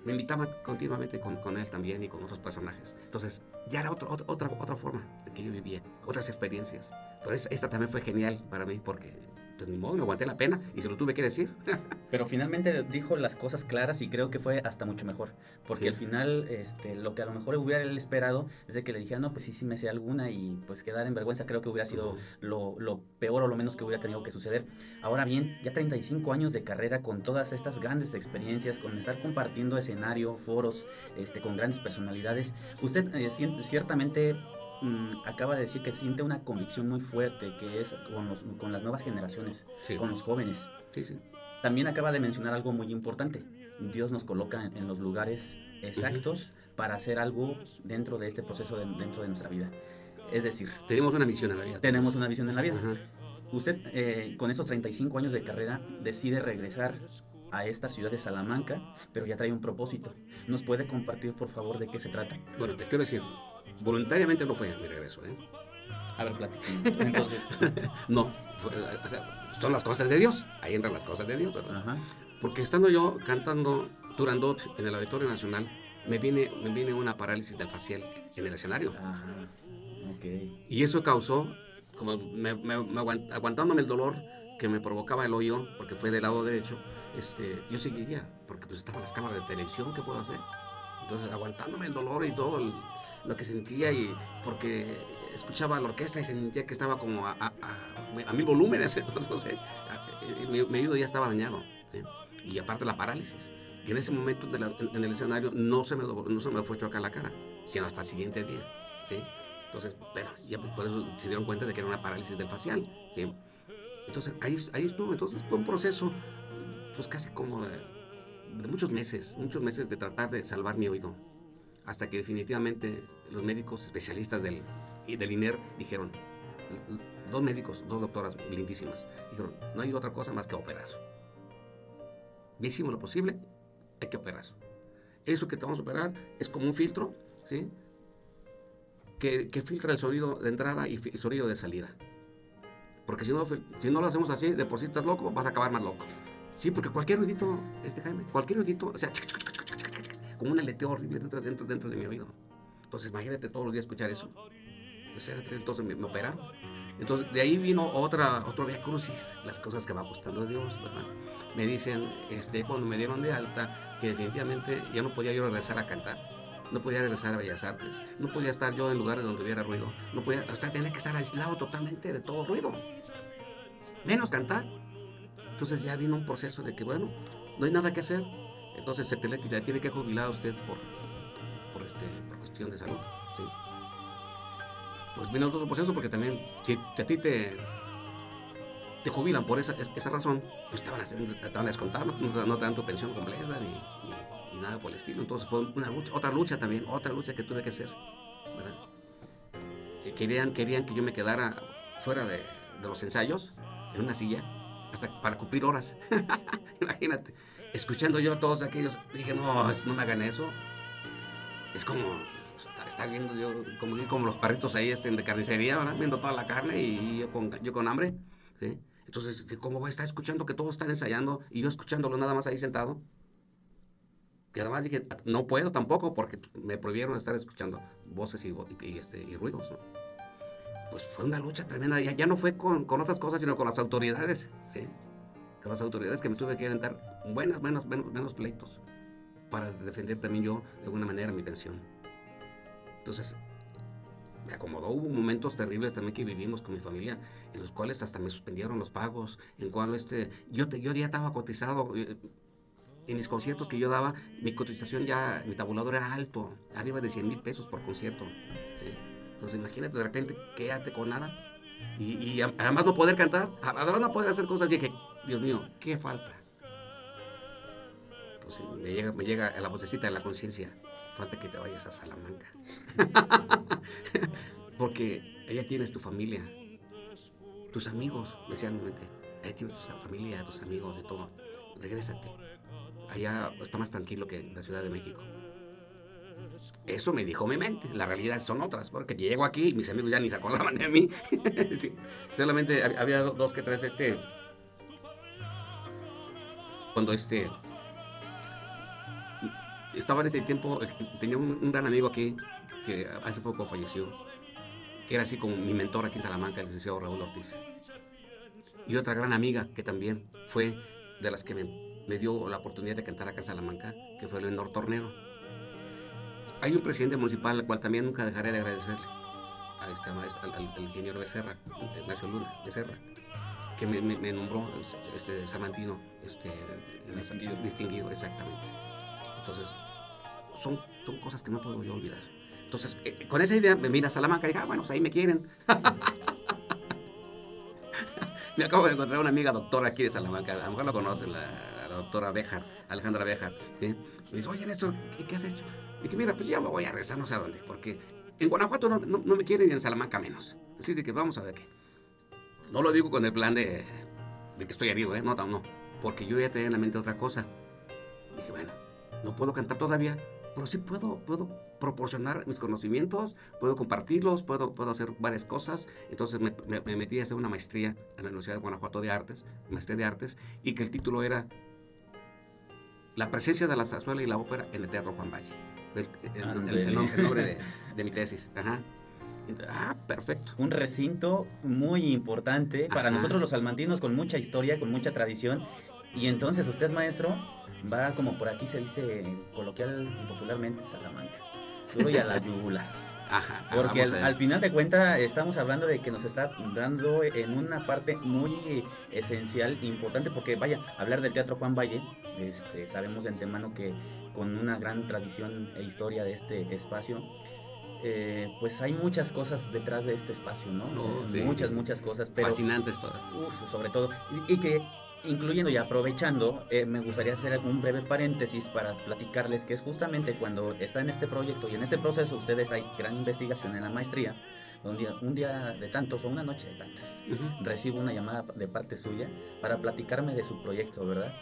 me invitaba continuamente con, con, él también y con otros personajes. Entonces, ya era otro, otro, otra, otra forma de que yo vivía, otras experiencias. Pero es, esta también fue genial para mí porque, pues ni modo, me aguanté la pena y se lo tuve que decir. (laughs)
Pero finalmente dijo las cosas claras y creo que fue hasta mucho mejor. Porque
Sí.
al final, este, lo que a lo mejor hubiera él esperado es de que le dijera, no, pues sí, sí me sé alguna y pues quedar en vergüenza creo que hubiera sido lo, lo peor o lo menos que hubiera tenido que suceder. Ahora bien, ya 35 años de carrera con todas estas grandes experiencias, con estar compartiendo escenario, foros, este, con grandes personalidades, usted eh, ciertamente mm, acaba de decir que siente una convicción muy fuerte, que es con, los- con las nuevas generaciones,
Sí,
con los jóvenes.
sí, sí.
También acaba de mencionar algo muy importante. Dios nos coloca en, en los lugares exactos para hacer algo dentro de este proceso, de- dentro de nuestra vida. Es decir,
Tenemos una misión en la vida.
tenemos una visión en la vida.
Ajá.
Usted, eh, con esos 35 años de carrera, decide regresar a esta ciudad de Salamanca, pero ya trae un propósito. ¿Nos puede compartir, por favor, de qué se trata?
Bueno, te quiero decir, voluntariamente no fue mi regreso, ¿eh?
A ver, platíquenos. (laughs) Entonces,
No, o sea, son las cosas de Dios. Ahí entran las cosas de Dios, ¿verdad?
ajá.
Porque estando yo cantando Turandot en el Auditorio Nacional, me viene, me viene una parálisis del facial en el escenario.
Ajá. Ok.
Y eso causó, como me, me- me aguant- aguantándome el dolor que me provocaba el oído, porque fue del lado derecho, este, yo seguiría, porque pues estaban las cámaras de televisión, ¿qué puedo hacer? Entonces, aguantándome el dolor y todo lo que sentía, y porque escuchaba la orquesta y sentía que estaba como a, mil volúmenes, (laughs) no sé, eh, mi, mi ya estaba dañado, y aparte la parálisis. Y en ese momento de en, el escenario no se, me, no se me fue chocar la cara, sino hasta el siguiente día. Entonces, bueno, ya por eso se dieron cuenta de que era una parálisis del facial. Entonces, ahí, ahí estuvo. Entonces, fue un proceso, pues casi como de muchos meses, muchos meses de tratar de salvar mi oído. Hasta que definitivamente los médicos especialistas del, del INER dijeron, dos médicos, dos doctoras lindísimas. Dijeron, no hay otra cosa más que operar. Hicimos lo posible, hay que operar. Eso que te vamos a operar es como un filtro, ¿sí? Que, que filtra el sonido de entrada y el sonido de salida. Porque si no, si no lo hacemos así, de por sí estás loco, vas a acabar más loco. Sí, porque cualquier ruidito, este Jaime, cualquier ruidito, o sea, como un aleteo horrible dentro, dentro, dentro de mi oído. Entonces, imagínate todos los días escuchar eso. Entonces, me, me operaron. Entonces, de ahí vino otra, otro via crucis, las cosas que va gustando a Dios, ¿verdad? Me dicen, este, cuando me dieron de alta, que definitivamente ya no podía yo regresar a cantar. No podía regresar a Bellas Artes. No podía estar yo en lugares donde hubiera ruido. No podía, o sea, tenía que estar aislado totalmente de todo ruido. Menos cantar. Entonces ya vino un proceso de que, bueno, no hay nada que hacer. Entonces se tiene, tiene que jubilar usted por, por, este, por cuestión de salud. ¿sí? Pues vino otro proceso porque también, si a ti te, te jubilan por esa, esa razón, pues te van a, hacer, te van a descontar, no, no, te dan tu pensión completa ni, ni, ni, nada por el estilo. Entonces fue una lucha, otra lucha también, otra lucha que tuve que hacer. Querían, querían que yo me quedara fuera de, de los ensayos, en una silla, hasta para cumplir horas. (laughs) Imagínate, escuchando yo a todos aquellos, dije, no, no me hagan eso. Es como estar viendo yo, como, como los perritos ahí estén de carnicería, ¿verdad? viendo toda la carne y yo con, yo con hambre. ¿sí? Entonces, ¿cómo voy a estar escuchando que todos están ensayando y yo escuchándolo nada más ahí sentado? Y además dije, no puedo tampoco porque me prohibieron estar escuchando voces y, y este, y ruidos. ¿no? Pues fue una lucha tremenda. Ya, ya no fue con, con, otras cosas, sino con las autoridades. ¿sí? Con las autoridades que me tuve que aventar buenas, menos, menos, menos pleitos para defender también yo de alguna manera mi pensión. Entonces, me acomodó. Hubo momentos terribles también que vivimos con mi familia, en los cuales hasta me suspendieron los pagos, en cual este, yo, te, yo ya estaba cotizado. En mis conciertos que yo daba, mi cotización ya, mi tabulador era alto, arriba de 100 mil pesos por concierto. ¿sí? Entonces, imagínate de repente quédate con nada. Y, además no poder cantar, además no poder hacer cosas. Y que, Dios mío, ¿qué falta? Pues me llega, me llega la vocecita de la conciencia falta que te vayas a Salamanca. (laughs) Porque allá tienes tu familia, tus amigos, decían, allá tienes tu familia, tus amigos, de todo. Regrésate. Allá está más tranquilo que en la Ciudad de México. Eso me dijo mi mente. La realidad son otras, porque llego aquí y mis amigos ya ni se acordaban de mí. (laughs) sí. Solamente había dos que tres, este. Cuando este estaba en este tiempo, tenía un, gran amigo aquí que hace poco falleció, que era así como mi mentor aquí en Salamanca, el licenciado Raúl Ortiz. Y otra gran amiga que también fue de las que me, me dio la oportunidad de cantar acá en Salamanca, que fue Leonor Tornero. Hay un presidente municipal al cual también nunca dejaré de agradecerle, a este, al, al, al ingeniero Becerra, Ignacio Luna Becerra, que me, me, me nombró este, salmantino este, distinguido. distinguido, exactamente. Entonces, son, son cosas que no puedo yo olvidar. Entonces, eh, con esa idea me vine a Salamanca y dije, ah, bueno, pues ahí me quieren. (laughs) me acabo de encontrar una amiga doctora aquí de Salamanca, a lo mejor la conocen, la, la doctora Bejar, Alejandra Bejar. ¿sí? Me dice, oye, Néstor, ¿qué, ¿qué, has hecho? Dije, mira, pues ya me voy a rezar no sé a dónde, porque en Guanajuato no, no, no me quieren y en Salamanca menos. Así de que vamos a ver qué. No lo digo con el plan de, de que estoy herido, ¿eh? No, no, porque yo ya tenía en la mente otra cosa. dije, bueno, no puedo cantar todavía, pero sí puedo, puedo proporcionar mis conocimientos, puedo compartirlos, puedo, puedo hacer varias cosas. Entonces me, metí a hacer una maestría en la Universidad de Guanajuato de Artes, maestría de Artes, y que el título era La presencia de la zarzuela y la ópera en el Teatro Juan Valle. El, el, el, el nombre, nombre de, (laughs) de, mi tesis. Ajá. Ah, perfecto.
Un recinto muy importante para Ajá. nosotros los salmantinos con mucha historia, con mucha tradición. Y entonces usted, maestro, va como por aquí se dice coloquial y popularmente Salamanca. Duro y a la yugular.
Ajá,
Porque al, al, final de cuentas estamos hablando de que nos está dando en una parte muy esencial, importante, porque vaya, hablar del Teatro Juan Valle, este, sabemos de antemano que con una gran tradición e historia de este espacio, eh, pues hay muchas cosas detrás de este espacio, ¿no? sí, muchas, sí. muchas cosas. Pero,
Fascinantes todas.
Uf, sobre todo. Y, y que incluyendo y aprovechando, eh, me gustaría hacer un breve paréntesis para platicarles que es justamente cuando está en este proyecto y en este proceso, usted está en gran investigación en la maestría, un día, un día de tantos o una noche de tantas,
Ujú.
recibo una llamada de parte suya para platicarme de su proyecto, ¿verdad?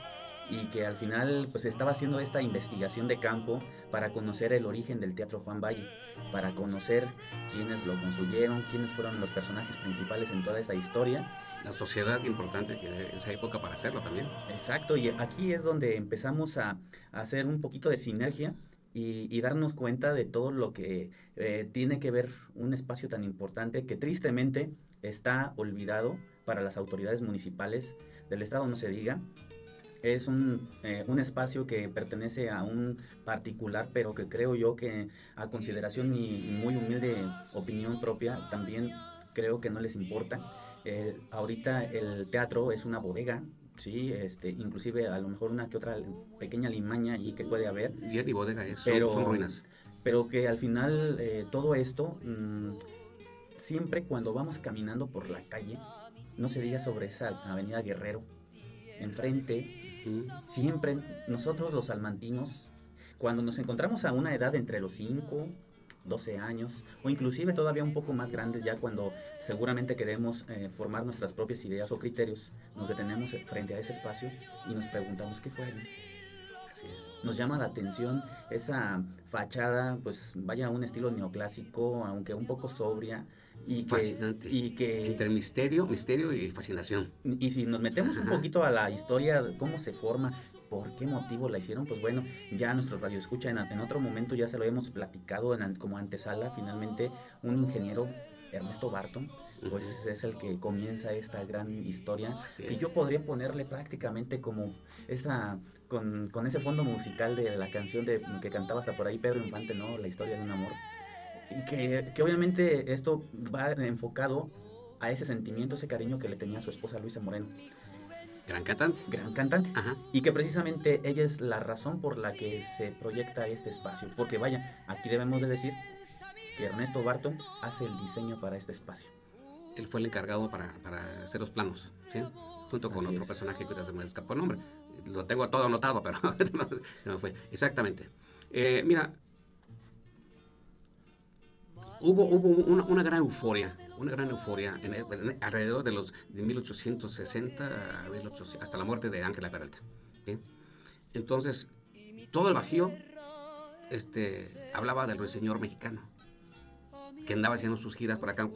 Y que al final pues estaba haciendo esta investigación de campo para conocer el origen del Teatro Juan Valle, para conocer quiénes lo construyeron, quiénes fueron los personajes principales en toda esta historia
La sociedad importante de esa época para hacerlo también.
Exacto, y aquí es donde empezamos a, a hacer un poquito de sinergia y, y darnos cuenta de todo lo que eh, tiene que ver un espacio tan importante que tristemente está olvidado para las autoridades municipales del estado, no se diga. Es un, eh, un espacio que pertenece a un particular, pero que creo yo que a consideración y muy humilde opinión propia, también creo que no les importa. Ahorita el teatro es una bodega, sí, este, inclusive a lo mejor una que otra pequeña limaña ahí que puede haber,
Y y bodega es, son-
Pero-
son ruinas.
pero que al final eh, todo esto, mm, siempre cuando vamos caminando por la calle, no se diga sobre esa avenida Guerrero, enfrente, siempre nosotros los salmantinos, cuando nos encontramos a una edad entre los 5, 12 años, o inclusive todavía un poco más grandes, ya cuando seguramente queremos eh, formar nuestras propias ideas o criterios, nos detenemos frente a ese espacio y nos preguntamos qué fue allí.
Así es.
Nos llama la atención esa fachada, pues vaya un estilo neoclásico, aunque un poco sobria, y que,
Fascinante.
y que
Entre misterio, misterio y fascinación.
y si nos metemos un poquito a la historia, cómo se forma, por qué motivo la hicieron, pues bueno, ya nuestro radio escucha en, en otro momento, ya se lo hemos platicado en, como antesala, finalmente un ingeniero, Ernesto Barton, pues es el que comienza esta gran historia, que yo podría ponerle prácticamente como esa, con, con ese fondo musical de la canción de, que cantaba hasta por ahí Pedro Infante, ¿no? La historia de un amor. Y que, que obviamente esto va enfocado a ese sentimiento, ese cariño que le tenía a su esposa Luisa Moreno,
Gran cantante.
gran cantante.
Ajá.
Y que precisamente ella es la razón por la que se proyecta este espacio. Porque vaya, aquí debemos de decir que Ernesto Barton hace el diseño para este espacio.
Él fue el encargado para, para hacer los planos, ¿sí? Junto con
Así
otro
es.
personaje que se me escapó el nombre. Lo tengo todo anotado, pero (laughs) no fue. Exactamente. Eh, mira, hubo, hubo una, gran euforia, una gran euforia en en- alrededor de los de 1860 a 1800 hasta la muerte de Ángela Peralta. Entonces, todo el Bajío este, hablaba del ruiseñor mexicano que andaba haciendo sus giras por acá.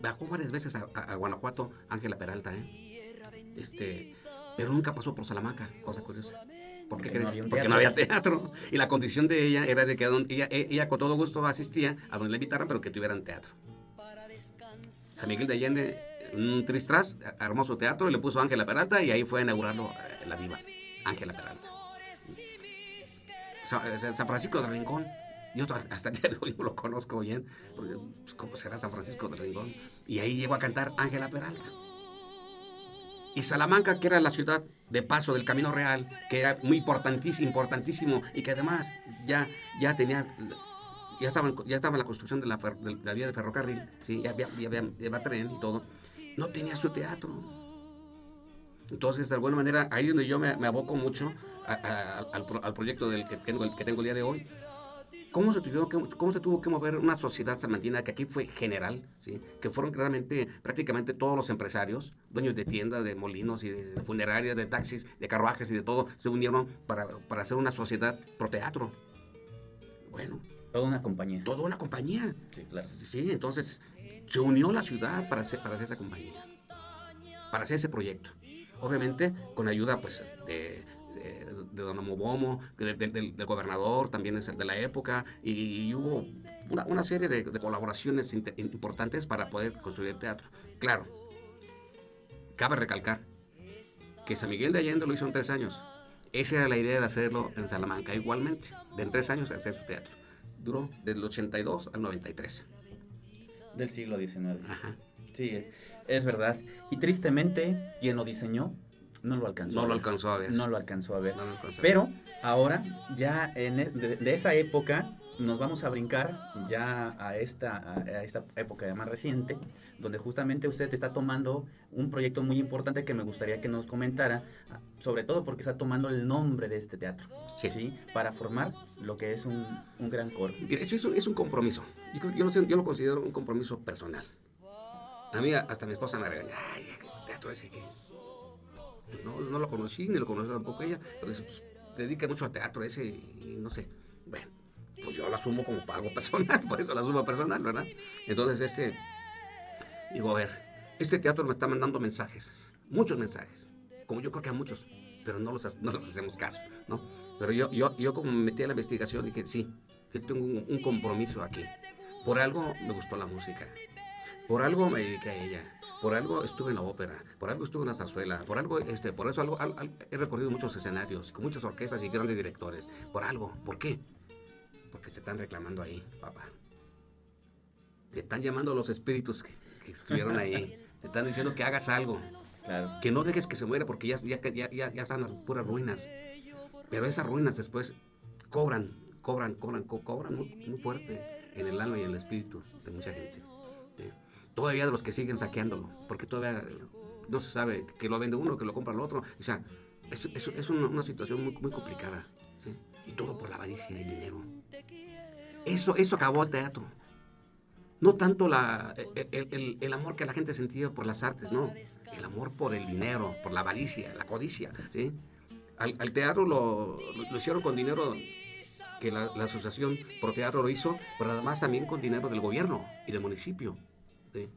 Bajó varias veces a, a- a Guanajuato Ángela Peralta, ¿eh? Este, pero nunca pasó por Salamanca, cosa curiosa. ¿Por qué
Porque no había
Porque no había teatro. Y la condición de ella era de que don- ella, e- ella con todo gusto asistía a donde le invitaran, pero que tuvieran teatro. San Miguel de Allende, un tristras, armó su teatro y le puso Ángela Peralta y ahí fue a inaugurarlo eh, la diva, Ángela Peralta. Eh, San Francisco de Rincón, yo hasta el día de hoy no lo conozco bien, porque, pues, ¿cómo será San Francisco de Rincón? Y ahí llegó a cantar Ángela Peralta. Y Salamanca, que era la ciudad de paso del Camino Real, que era muy importantísimo, importantísimo y que además ya, ya tenía, ya estaba, en- ya estaba la construcción de la, fer- de vía de ferrocarril, ¿sí? ya, había, ya había- ya tren y todo, no tenía su teatro. Entonces, de alguna manera, ahí es donde yo me, me aboco mucho al proyecto del que tengo, el que tengo el día de hoy. ¿Cómo se, tuvo que, ¿Cómo se tuvo que mover una sociedad salmantina que aquí fue general? ¿sí? Que fueron realmente prácticamente todos los empresarios, dueños de tiendas, de molinos y de funerarias, de taxis, de carruajes y de todo, se unieron para, para hacer una sociedad pro teatro. Bueno,
Toda una compañía.
toda una compañía.
Sí, claro.
Sí, entonces se unió la ciudad para hacer, para hacer esa compañía, para hacer ese proyecto. Obviamente con ayuda pues de, de, don Mobomo, de- de- del, del gobernador, también es el de la época, y, y hubo una, una serie de, de colaboraciones inte- importantes para poder construir el teatro. Claro, cabe recalcar que San Miguel de Allende lo hizo en tres años. Esa era la idea de hacerlo en Salamanca igualmente, de en tres años hacer su teatro. Duró del 82 al 93.
Del siglo XIX.
Ajá.
Sí, es verdad. Y tristemente, quien lo diseñó no lo alcanzó.
No lo alcanzó a ver.
No lo alcanzó a ver.
No lo alcanzó a ver.
Pero Ahora, ya en, e- de, de esa época, nos vamos a brincar ya a esta, a, esta época más reciente, donde justamente usted está tomando un proyecto muy importante que me gustaría que nos comentara, sobre todo porque está tomando el nombre de este teatro,
Sí.
Para formar lo que es un, un gran coro.
Eso es un, es un compromiso. Yo, lo, sé- yo lo considero un compromiso personal. A mí hasta mi esposa me regaña. Ay, ¿qué teatro ese que Pues no, no lo conocí, ni lo conocí tampoco ella. Pero dice, pues, dedica mucho al teatro ese y no sé. Bueno, pues yo lo asumo como algo (laughs) personal, por eso lo asumo personal, ¿verdad? Entonces, este, digo, a ver, este teatro me está mandando mensajes, muchos mensajes, como yo creo que a muchos, pero no los, no los hacemos caso, ¿no? Pero yo, yo, yo como me metí a la investigación dije, sí, yo tengo un, un compromiso aquí. Por algo me gustó la música, por algo me dediqué a ella, por algo estuve en la ópera, por algo estuve en la zarzuela, por algo, este, por eso algo, al- al- he recorrido muchos escenarios, con muchas orquestas y grandes directores. Por algo, ¿por qué? Porque se están reclamando ahí, papá. Te están llamando los espíritus que, que estuvieron ahí. (laughs) Te están diciendo que hagas algo,
Claro.
que no dejes que se muera porque ya, ya, ya, ya, ya están las puras ruinas. Pero esas ruinas después cobran, cobran, cobran, co- cobran muy, muy fuerte en el alma y en el espíritu de mucha gente. ¿sí? Todavía de los que siguen saqueándolo, porque todavía no se sabe que lo vende uno, que lo compra el otro. O sea, es, es- es una, una situación muy, muy complicada. ¿sí? Y todo por la avaricia y el dinero. Eso, eso acabó el teatro. No tanto la, el, el- el- amor que la gente sentía por las artes, no. El amor por el dinero, por la avaricia, la codicia, ¿sí? Al, al teatro lo, lo- lo hicieron con dinero que la, la asociación Pro Teatro lo hizo, pero además también con dinero del gobierno y del municipio, ¿sí?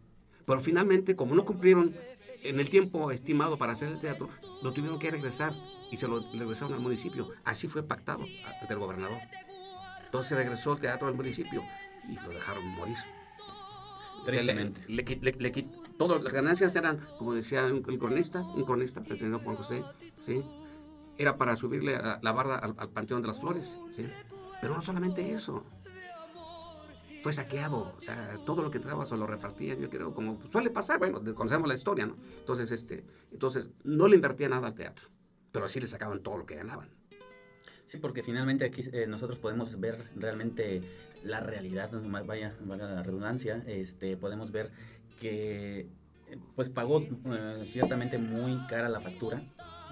Pero finalmente, como no cumplieron en el tiempo estimado para hacer el teatro, lo tuvieron que regresar y se lo regresaron al municipio. Así fue pactado ante el gobernador. Entonces regresó el teatro al municipio y lo dejaron morir.
Tristemente.
le le- le todas las ganancias eran, como decía un, cronista, un cronista, el señor Juan José, ¿sí? era para subirle a- la barda al, al Panteón de las Flores. ¿sí? Pero no solamente eso. Fue saqueado, o sea, todo lo que entraba se lo repartían, yo creo, como suele pasar, bueno, conocemos la historia, ¿no? Entonces, este, entonces, no le invertía nada al teatro, pero sí le sacaban todo lo que ganaban.
Sí, porque finalmente aquí eh, nosotros podemos ver realmente la realidad, vaya, vaya la redundancia, este, podemos ver que eh, pues pagó eh, ciertamente muy cara la factura,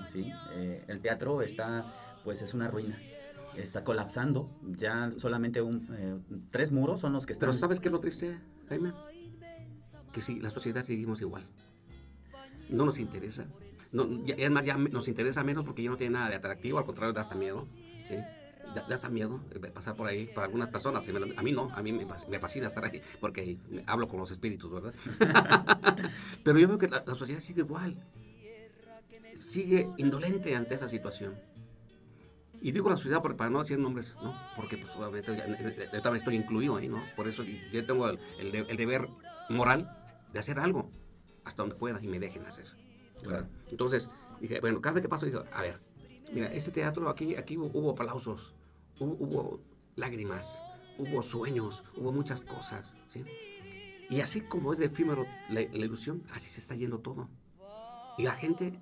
¿sí? Eh, el teatro está, pues es una ruina, está colapsando, ya solamente un, eh, tres muros son los que están...
Pero ¿sabes qué es lo triste, Jaime? Que sí, la sociedad seguimos igual. No nos interesa. No, ya- es más, ya nos interesa menos porque ya no tiene nada de atractivo, al contrario, da hasta miedo. ¿sí? Da, da hasta miedo eh, pasar por ahí, para algunas personas. A mí no, a mí me, fas- me fascina estar ahí porque hablo con los espíritus, ¿verdad? (laughs) Pero yo veo que la, la sociedad sigue igual. Sigue indolente ante esa situación. Y digo la por- para no decir nombres, ¿no? Porque pues obviamente yo también estoy incluido ahí, ¿no? Por eso yo tengo el, el de- el deber moral de hacer algo hasta donde pueda y me dejen hacer. ¿verdad? Entonces, dije, bueno, cada vez que paso, dije, a ver, mira, este teatro aquí, aquí hubo, hubo aplausos, hubo, hubo lágrimas, hubo sueños, hubo muchas cosas, ¿sí? Y así como es de efímero la, la ilusión, así se está yendo todo. Y la gente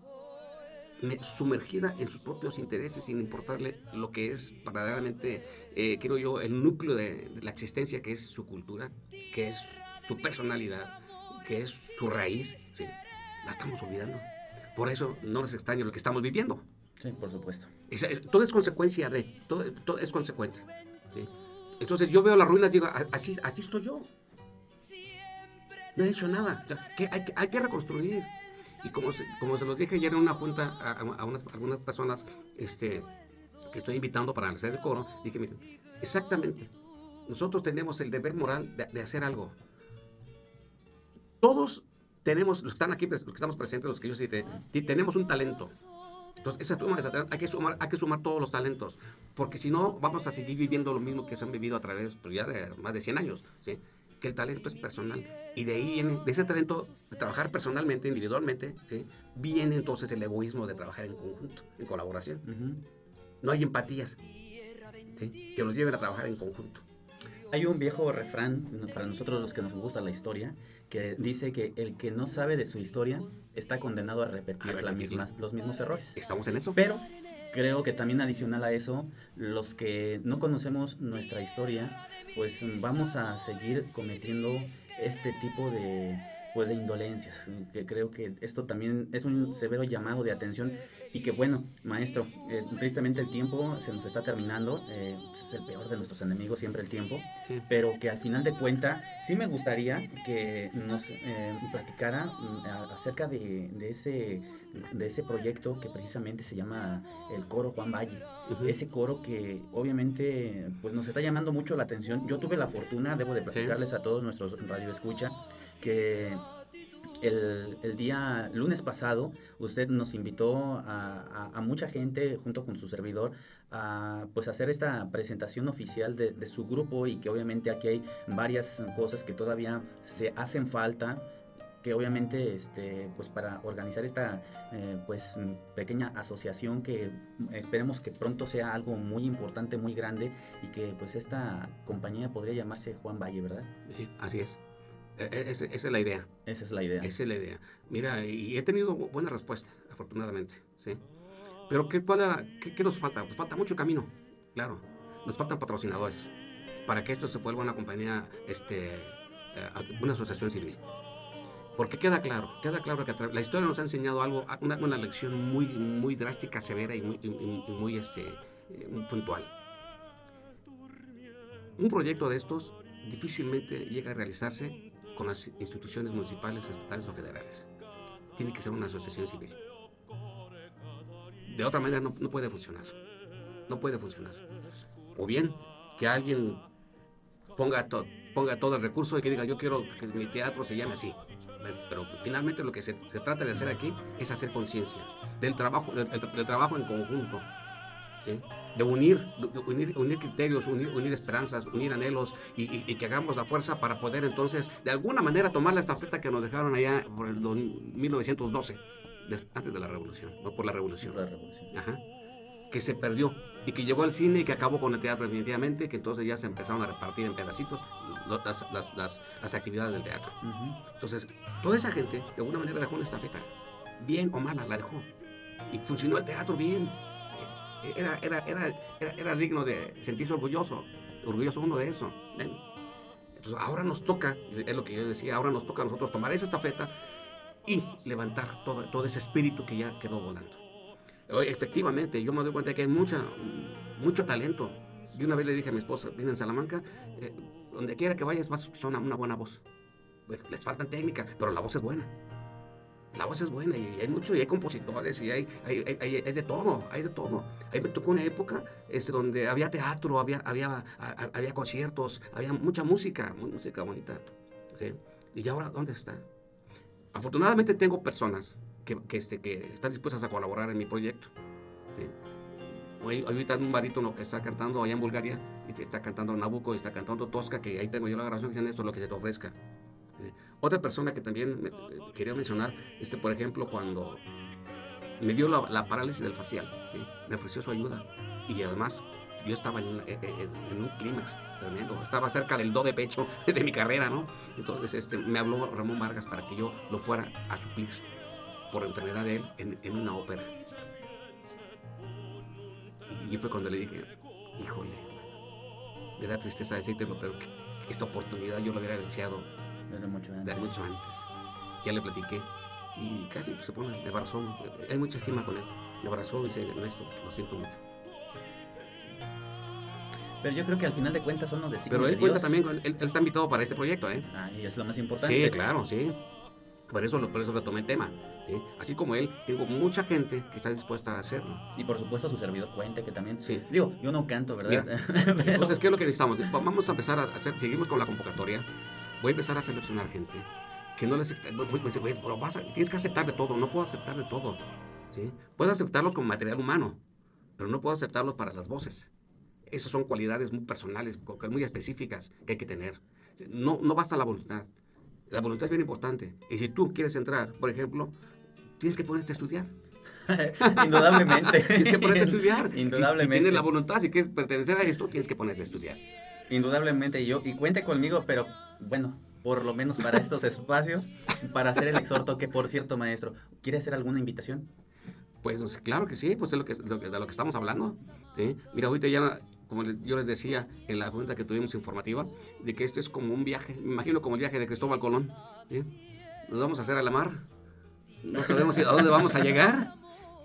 sumergida en sus propios intereses sin importarle lo que es verdaderamente, eh, creo yo, el núcleo de, de la existencia, que es su cultura, que es su personalidad, que es su raíz, ¿sí? la estamos olvidando. Por eso no les extraño lo que estamos viviendo.
Sí, por supuesto.
Es- todo es consecuencia de, todo, todo es consecuencia. ¿sí? Entonces yo veo las ruinas y digo, "A- así, así estoy yo. No he hecho nada. O sea, que hay, hay que reconstruir. Y como se, como se los dije ayer en una junta a, a- a unas, algunas personas este, que estoy invitando para hacer el coro, dije, miren, exactamente, nosotros tenemos el deber moral de, de hacer algo. Todos tenemos, los que están aquí, los que estamos presentes, los que yo cité, tenemos un talento. Entonces, esa suma hay que sumar, hay que sumar todos los talentos, porque si no, vamos a seguir viviendo lo mismo que se han vivido a través, pues ya de más de 100 años, ¿sí? Que el talento es personal. Y de ahí viene, de ese talento, de trabajar personalmente, individualmente, ¿sí? Viene entonces el egoísmo de trabajar en conjunto, en colaboración. No hay empatías, ¿sí? Que nos lleven a trabajar en conjunto.
Hay un viejo refrán para nosotros los que nos gusta la historia que dice que el que no sabe de su historia está condenado a repetir
A
la misma- los mismos errores.
¿Estamos en eso?
Pero creo que también adicional a eso, los que no conocemos nuestra historia, pues vamos a seguir cometiendo este tipo de pues de indolencias, que creo que esto también es un severo llamado de atención y que bueno, maestro, eh, tristemente el tiempo se nos está terminando, eh, es el peor de nuestros enemigos, siempre el tiempo, pero que al final de cuenta sí me gustaría que nos eh, platicara mm, acerca de, de, ese, de ese proyecto que precisamente se llama el coro Juan Valle, ese coro que obviamente pues nos está llamando mucho la atención. Yo tuve la fortuna, debo de platicarles a todos nuestros radio escucha, que el, el, día lunes pasado usted nos invitó a, a, mucha gente junto con su servidor a pues hacer esta presentación oficial de, su grupo y que obviamente aquí hay varias cosas que todavía se hacen falta que obviamente este pues para organizar esta eh, pues pequeña asociación que esperemos que pronto sea algo muy importante muy grande y que pues esta compañía podría llamarse Juan Valle verdad
sí así es e, e, esa, es la idea.
Esa es la idea.
Esa es la idea. Mira, y he tenido buena respuesta, afortunadamente, ¿sí? Pero ¿qué, cuál qué, nos falta? Pues falta mucho camino, claro. Nos faltan patrocinadores para que esto se vuelva una compañía, este, eh, una asociación civil. Porque queda claro, queda claro que la historia nos ha enseñado algo, una, una lección muy, muy drástica, severa y muy, muy, este, eh, muy puntual. Un proyecto de estos difícilmente llega a realizarse con las instituciones municipales, estatales o federales. Tiene que ser una asociación civil. De otra manera no, puede funcionar. No puede funcionar. O bien que alguien ponga, ponga todo el recurso y que diga yo quiero que mi teatro se llame así. Pero finalmente lo que se, trata de hacer aquí es hacer conciencia del trabajo, del trabajo en conjunto de unir, unir, unir criterios, unir, unir, esperanzas, unir anhelos y, que hagamos la fuerza para poder entonces de alguna manera tomar la estafeta que nos dejaron allá por el 1912, antes de la revolución, no por la revolución.
La revolución.
Ajá. Que se perdió y que llegó al cine y que acabó con el teatro definitivamente, que entonces ya se empezaron a repartir en pedacitos las, las, las, actividades del teatro. Entonces, toda esa gente de alguna manera dejó una estafeta, bien o mala, la dejó. Y funcionó el teatro bien era, era, era, era, digno de sentirse orgulloso, orgulloso uno de eso. Entonces ahora nos toca, es lo que yo decía, ahora nos toca a nosotros tomar esa estafeta y levantar todo, todo ese espíritu que ya quedó volando. Efectivamente, yo me doy cuenta que hay mucha, mucho talento. Y una vez le dije a mi esposa, viene en Salamanca, eh, donde quiera que vayas vas a una, buena voz. les falta técnica, pero la voz es buena la voz es buena y hay mucho, y hay compositores, y hay, hay, hay, hay de todo, hay de todo. Ahí me tocó una época este, donde había teatro, había, había, había conciertos, había mucha música, música bonita. ¿sí? ¿Y ahora dónde está? Afortunadamente tengo personas que, que, este, que están dispuestas a colaborar en mi proyecto. ¿sí? ahorita un barítono que está cantando allá en Bulgaria, y está cantando Nabucco, y está cantando Tosca, que ahí tengo yo la grabación que dicen esto es lo que se te ofrezca. Otra persona que también me, quería mencionar, este, por ejemplo, cuando me dio la, parálisis del facial, ¿sí? me ofreció su ayuda y además yo estaba en, un clímax tremendo, estaba cerca del do de pecho (laughs) de mi carrera, ¿no? Entonces este, me habló Ramón Vargas para que yo lo fuera a suplir por enfermedad de él en, una ópera. Y fue cuando le dije, híjole, me da tristeza decírtelo, pero esta oportunidad yo lo hubiera deseado
desde mucho antes.
mucho antes. Ya le platiqué y casi pues, se pone, me abrazó. Hay mucha estima con él. Me abrazó y dice, Ernesto, lo siento mucho.
Pero yo creo que al final de cuentas son los designios
Pero
él
cuenta también, él, está invitado para este proyecto, ¿eh?
Ah, y es lo más importante.
Sí, claro, sí. Por eso, por eso retomé el tema. ¿sí? Así como él, tengo mucha gente que está dispuesta a hacerlo.
Y por supuesto su servidor cuente que también.
Sí.
Digo, yo no canto, ¿verdad? (laughs)
Entonces, ¿qué es lo que necesitamos? Vamos a empezar a hacer, seguimos con la convocatoria voy a empezar a seleccionar gente que no les pero vas tienes que aceptar de todo, no puedo aceptar de todo. ¿sí? Puedo aceptarlos como material humano, pero no puedo aceptarlos para las voces. Esas son cualidades muy personales, muy específicas que hay que tener. No, no basta la voluntad. La voluntad es bien importante. Y si tú quieres entrar, por ejemplo, tienes que ponerte a estudiar. (laughs)
Indudablemente.
tienes que ponerte a estudiar.
Indudablemente.
Si, tienes la voluntad, si quieres pertenecer a esto, tienes que ponerte a estudiar.
Indudablemente yo, y cuente conmigo, pero bueno, por lo menos para estos espacios, para hacer el exhorto, que por cierto, maestro, ¿quiere hacer alguna invitación?
Pues claro que sí, pues es lo que, de lo que estamos hablando. Mira, ahorita ya, como yo les decía en la junta que tuvimos informativa, de que esto es como un viaje, me imagino como el viaje de Cristóbal Colón. ¿sí? Nos vamos a hacer a la mar, no sabemos a dónde vamos a llegar.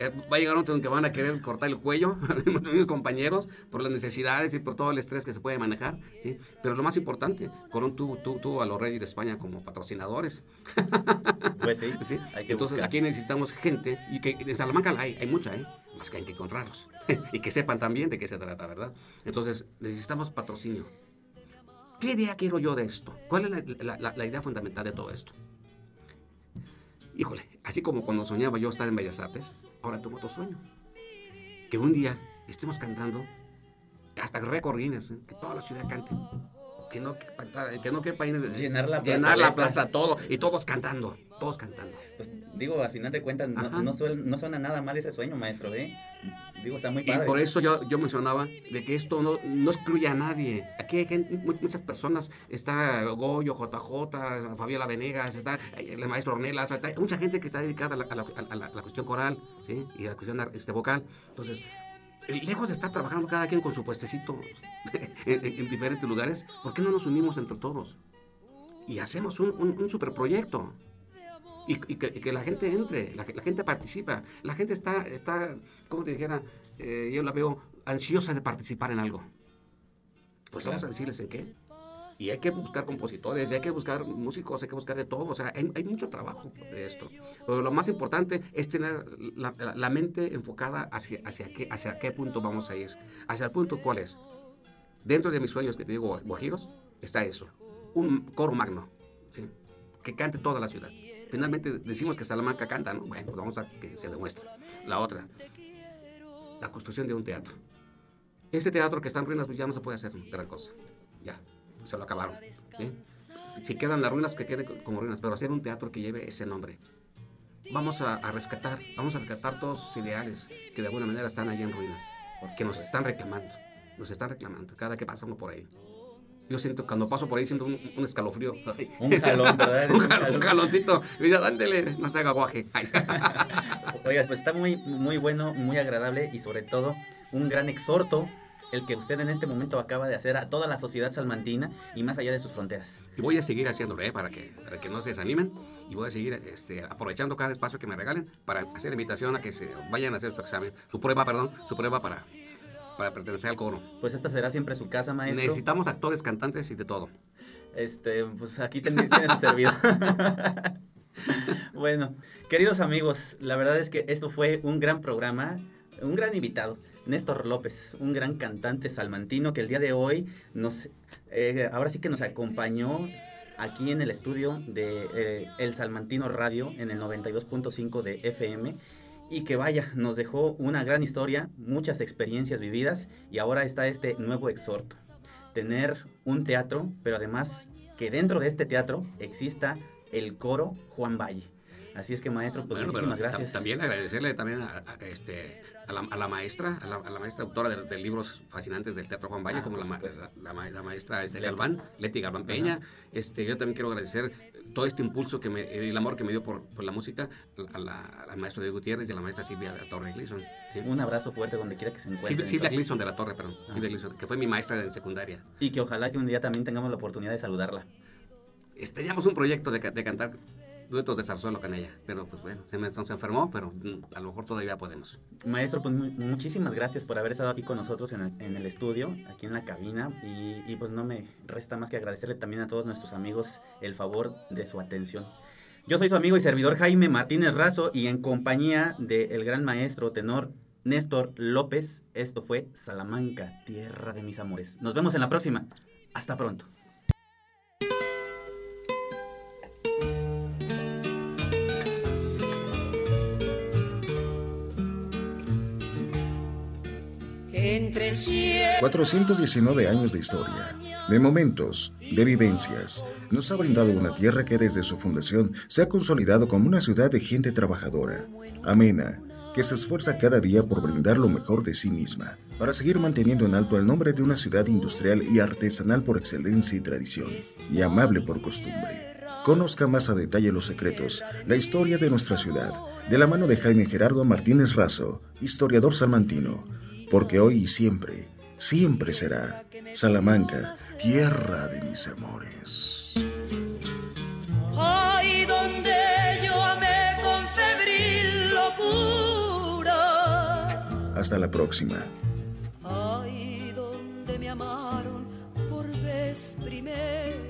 Eh, va a llegar un momento en que van a querer cortar el cuello (laughs) a mis compañeros por las necesidades y por todo el estrés que se puede manejar. ¿sí? Pero lo más importante, Colón tuvo, tuvo, tuvo a los reyes de España como patrocinadores. (laughs)
Pues sí,
¿sí?
hay que
Entonces
buscar.
aquí necesitamos gente, y que en Salamanca la hay, hay mucha, ¿eh? más que hay que encontrarlos. (laughs) y que sepan también de qué se trata, ¿verdad? Entonces necesitamos patrocinio. ¿Qué idea quiero yo de esto? ¿Cuál es la- la- la idea fundamental de todo esto? Híjole, así como cuando soñaba yo estar en Bellas Artes, ahora tengo otro sueño. Que un día estemos cantando hasta récord Guinness, ¿eh? que toda la ciudad cante. Que no quepa, que no quepa
Llenar la plaza
llenar la plaza todo y todos cantando, todos cantando.
Pues, digo, al final de cuentas, no, no, suel- no suena nada mal ese sueño, maestro, ¿eh? Digo, está muy
Y
padre.
por eso yo, yo mencionaba de que esto no, no excluye a nadie. Aquí hay gente, mu- muchas personas. Está Goyo, JJ, Fabiola Venegas, está el maestro Ornelas. Hay mucha gente que está dedicada a la, a la- a la- a la cuestión coral ¿sí? y a la cuestión este, vocal. Entonces, eh, lejos de estar trabajando cada quien con su puestecito (laughs) en, en- en diferentes lugares, ¿por qué no nos unimos entre todos? Y hacemos un, un, un superproyecto. Y, y que, y que la gente entre, la, la gente participa. La gente está, está como te dijera, eh, yo la veo ansiosa de participar en algo. Pues vamos a decirles en qué. Y hay que buscar compositores, y hay que buscar músicos, hay que buscar de todo. O sea, hay, hay mucho trabajo de esto. Pero lo más importante es tener la, la- la mente enfocada hacia, hacia, qué, hacia qué punto vamos a ir. Hacia el punto cuál es. Dentro de mis sueños que te digo, guajiros, está eso. Un coro magno, ¿sí? que cante toda la ciudad. Finalmente decimos que Salamanca canta, ¿no? Bueno, pues vamos a que se demuestre. La otra, la construcción de un teatro. Ese teatro que está en ruinas, pues ya no se puede hacer gran cosa. Ya, se lo acabaron. Si quedan las ruinas, que quede co- como ruinas, pero hacer un teatro que lleve ese nombre. Vamos a, rescatar, vamos a rescatar todos sus ideales que de alguna manera están allá en ruinas, que nos están reclamando, nos están reclamando cada que pasamos por ahí. Yo siento, cuando paso por ahí, siento un, un escalofrío.
Un jalón, ¿verdad? (laughs)
un, jalón, un jaloncito. Dice, ándele, no se haga guaje. Ay. (laughs)
Oiga, pues está muy, muy bueno, muy agradable y sobre todo un gran exhorto el que usted en este momento acaba de hacer a toda la sociedad salmantina y más allá de sus fronteras.
Y voy a seguir haciéndolo, ¿eh? Para que, para que no se desanimen. Y voy a seguir este, aprovechando cada espacio que me regalen para hacer invitación a que se vayan a hacer su examen, su prueba, perdón, su prueba para, para pertenecer al coro.
Pues esta será siempre su casa, maestro.
Necesitamos actores, cantantes y de todo.
Este, pues aquí ten- tiene su servidor. (laughs) bueno, queridos amigos, la verdad es que esto fue un gran programa, un gran invitado. Néstor López, un gran cantante salmantino que el día de hoy nos, eh, ahora sí que nos acompañó aquí en el estudio de eh, El Salmantino Radio en el 92.5 de FM y que vaya, nos dejó una gran historia, muchas experiencias vividas y ahora está este nuevo exhorto tener un teatro, pero además que dentro de este teatro exista el coro Juan Valle. Así es que maestro, pues
Bueno,
muchísimas gracias.
También agradecerle también a, a- este, a, la, a la maestra, a la, a la maestra autora de, de libros fascinantes del Teatro Juan Valle,
Ah,
como la, la maestra este,
Leti.
Galván, Leti Galván Peña. Este, yo también quiero agradecer todo este impulso que me, el amor que me dio por, por la música a la- al maestro de Gutiérrez y a la maestra Silvia de la Torre Gleason. ¿sí?
Un abrazo fuerte donde quiera que se encuentre.
Silvia, Silvia. Gleason de la Torre, perdón.
Ah.
Silvia Gleason, que fue mi maestra de secundaria.
Y que ojalá que un día también tengamos la oportunidad de saludarla.
Teníamos un proyecto de cantar duetos de zarzuelo con ella, pero pues bueno, se, se enfermó, pero mm, a lo mejor todavía podemos.
Maestro, pues mu- muchísimas gracias por haber estado aquí con nosotros en el, estudio, aquí en la cabina. Y, pues no me resta más que agradecerle también a todos nuestros amigos el favor de su atención. Yo soy su amigo y servidor Jaime Martínez Razo y en compañía del gran maestro tenor Néstor López, esto fue Salamanca, tierra de mis amores. Nos vemos en la próxima. Hasta pronto.
Entre cien
419 años de historia, de momentos, de vivencias, nos ha brindado una tierra que desde su fundación se ha consolidado como una ciudad de gente trabajadora, amena, que se esfuerza cada día por brindar lo mejor de sí misma, para seguir manteniendo en alto el nombre de una ciudad industrial y artesanal por excelencia y tradición, y amable por costumbre. Conozca más a detalle los secretos, la historia de nuestra ciudad, de la mano de Jaime Gerardo Martínez Razo, historiador salmantino, porque hoy y siempre, siempre será Salamanca, tierra de mis amores.
Ay, donde yo amé con febril locura.
Hasta la próxima.
Ay, donde me amaron por vez primera.